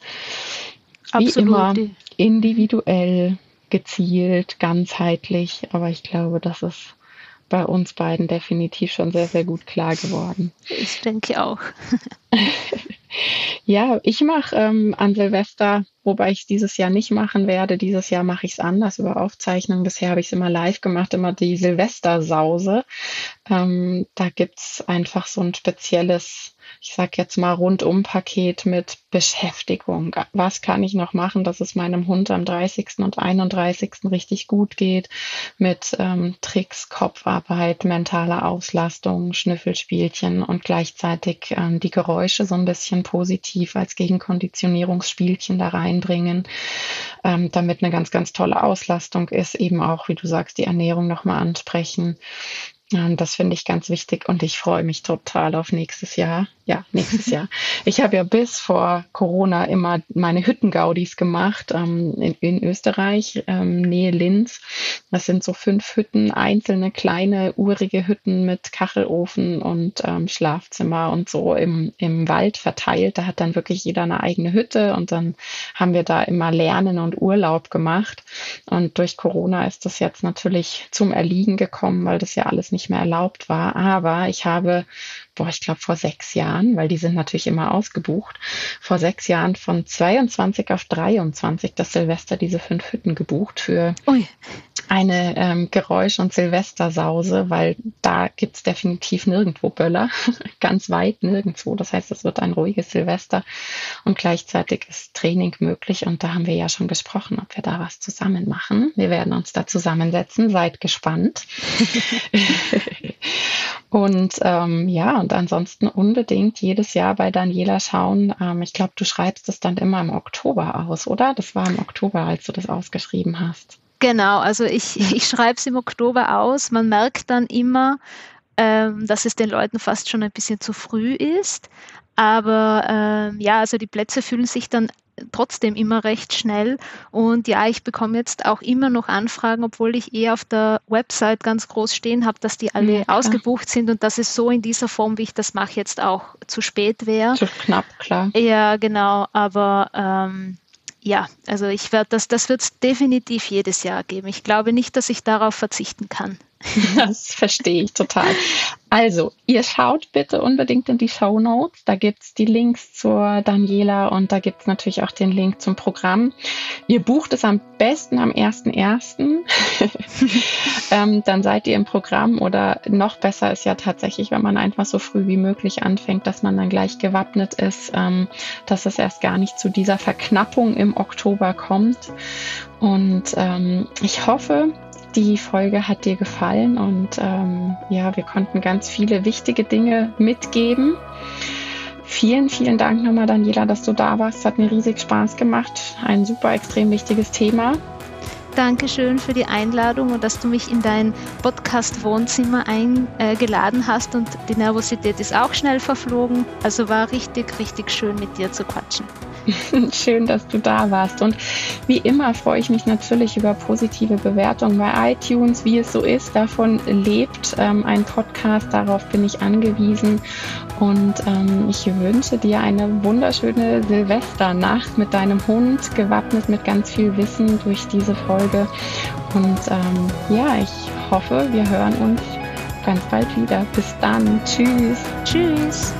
Wie Absolut. immer individuell, gezielt, ganzheitlich, aber ich glaube, das ist bei uns beiden definitiv schon sehr, sehr gut klar geworden. Ich denke auch. *laughs* Ja, ich mache ähm, an Silvester, wobei ich dieses Jahr nicht machen werde. Dieses Jahr mache ich es anders über Aufzeichnung. Bisher habe ich es immer live gemacht, immer die Silvestersause. Ähm, da gibt's einfach so ein spezielles ich sage jetzt mal, Rundum-Paket mit Beschäftigung. Was kann ich noch machen, dass es meinem Hund am 30. und 31. richtig gut geht? Mit ähm, Tricks, Kopfarbeit, mentaler Auslastung, Schnüffelspielchen und gleichzeitig ähm, die Geräusche so ein bisschen positiv als Gegenkonditionierungsspielchen da reinbringen, ähm, damit eine ganz, ganz tolle Auslastung ist. Eben auch, wie du sagst, die Ernährung nochmal ansprechen. Und das finde ich ganz wichtig und ich freue mich total auf nächstes Jahr ja, nächstes Jahr. Ich habe ja bis vor Corona immer meine Hüttengaudis gemacht ähm, in, in, Österreich, ähm, Nähe Linz. Das sind so fünf Hütten, einzelne kleine, urige Hütten mit Kachelofen und ähm, Schlafzimmer und so im, im Wald verteilt. Da hat dann wirklich jeder eine eigene Hütte und dann haben wir da immer Lernen und Urlaub gemacht. Und durch Corona ist das jetzt natürlich zum Erliegen gekommen, weil das ja alles nicht mehr erlaubt war. Aber ich habe boah, ich glaube vor sechs Jahren, weil die sind natürlich immer ausgebucht, vor sechs Jahren von 22 auf 23 das Silvester diese fünf Hütten gebucht für Ui. eine ähm, Geräusch- und Silvestersause, weil da gibt's definitiv nirgendwo Böller, *laughs* ganz weit nirgendwo. Das heißt, es wird ein ruhiges Silvester und gleichzeitig ist Training möglich und da haben wir ja schon gesprochen, ob wir da was zusammen machen. Wir werden uns da zusammensetzen, seid gespannt. *laughs* *laughs* und ähm, ja, und ansonsten unbedingt jedes Jahr bei Daniela schauen. Ähm, ich glaube, du schreibst es dann immer im Oktober aus, oder? Das war im Oktober, als du das ausgeschrieben hast. Genau, also ich, *laughs* ich schreibe es im Oktober aus. Man merkt dann immer, ähm, dass es den Leuten fast schon ein bisschen zu früh ist. Aber ähm, ja, also die Plätze fühlen sich dann trotzdem immer recht schnell. Und ja, ich bekomme jetzt auch immer noch Anfragen, obwohl ich eh auf der Website ganz groß stehen habe, dass die alle ja, ausgebucht sind und dass es so in dieser Form, wie ich das mache, jetzt auch zu spät wäre. Zu knapp, klar. Ja, genau. Aber ähm, ja, also ich werde das, das wird es definitiv jedes Jahr geben. Ich glaube nicht, dass ich darauf verzichten kann. *laughs* Das verstehe ich total. Also, ihr schaut bitte unbedingt in die Show Notes. Da gibt's die Links zur Daniela und da gibt's natürlich auch den Link zum Programm. Ihr bucht es am besten am 1.1. *laughs* ähm, dann seid ihr im Programm oder noch besser ist ja tatsächlich, wenn man einfach so früh wie möglich anfängt, dass man dann gleich gewappnet ist, ähm, dass es erst gar nicht zu dieser Verknappung im Oktober kommt. Und ähm, ich hoffe, die Folge hat dir gefallen und ähm, ja, wir konnten ganz viele wichtige Dinge mitgeben. Vielen, vielen Dank nochmal, Daniela, dass du da warst. Hat mir riesig Spaß gemacht. Ein super extrem wichtiges Thema. Dankeschön für die Einladung und dass du mich in dein Podcast-Wohnzimmer eingeladen hast und die Nervosität ist auch schnell verflogen. Also war richtig, richtig schön mit dir zu quatschen. *laughs* Schön, dass du da warst. Und wie immer freue ich mich natürlich über positive Bewertungen bei iTunes, wie es so ist. Davon lebt ähm, ein Podcast, darauf bin ich angewiesen. Und ähm, ich wünsche dir eine wunderschöne Silvesternacht mit deinem Hund, gewappnet mit ganz viel Wissen durch diese Folge. Und ähm, ja, ich hoffe, wir hören uns ganz bald wieder. Bis dann. Tschüss. Tschüss.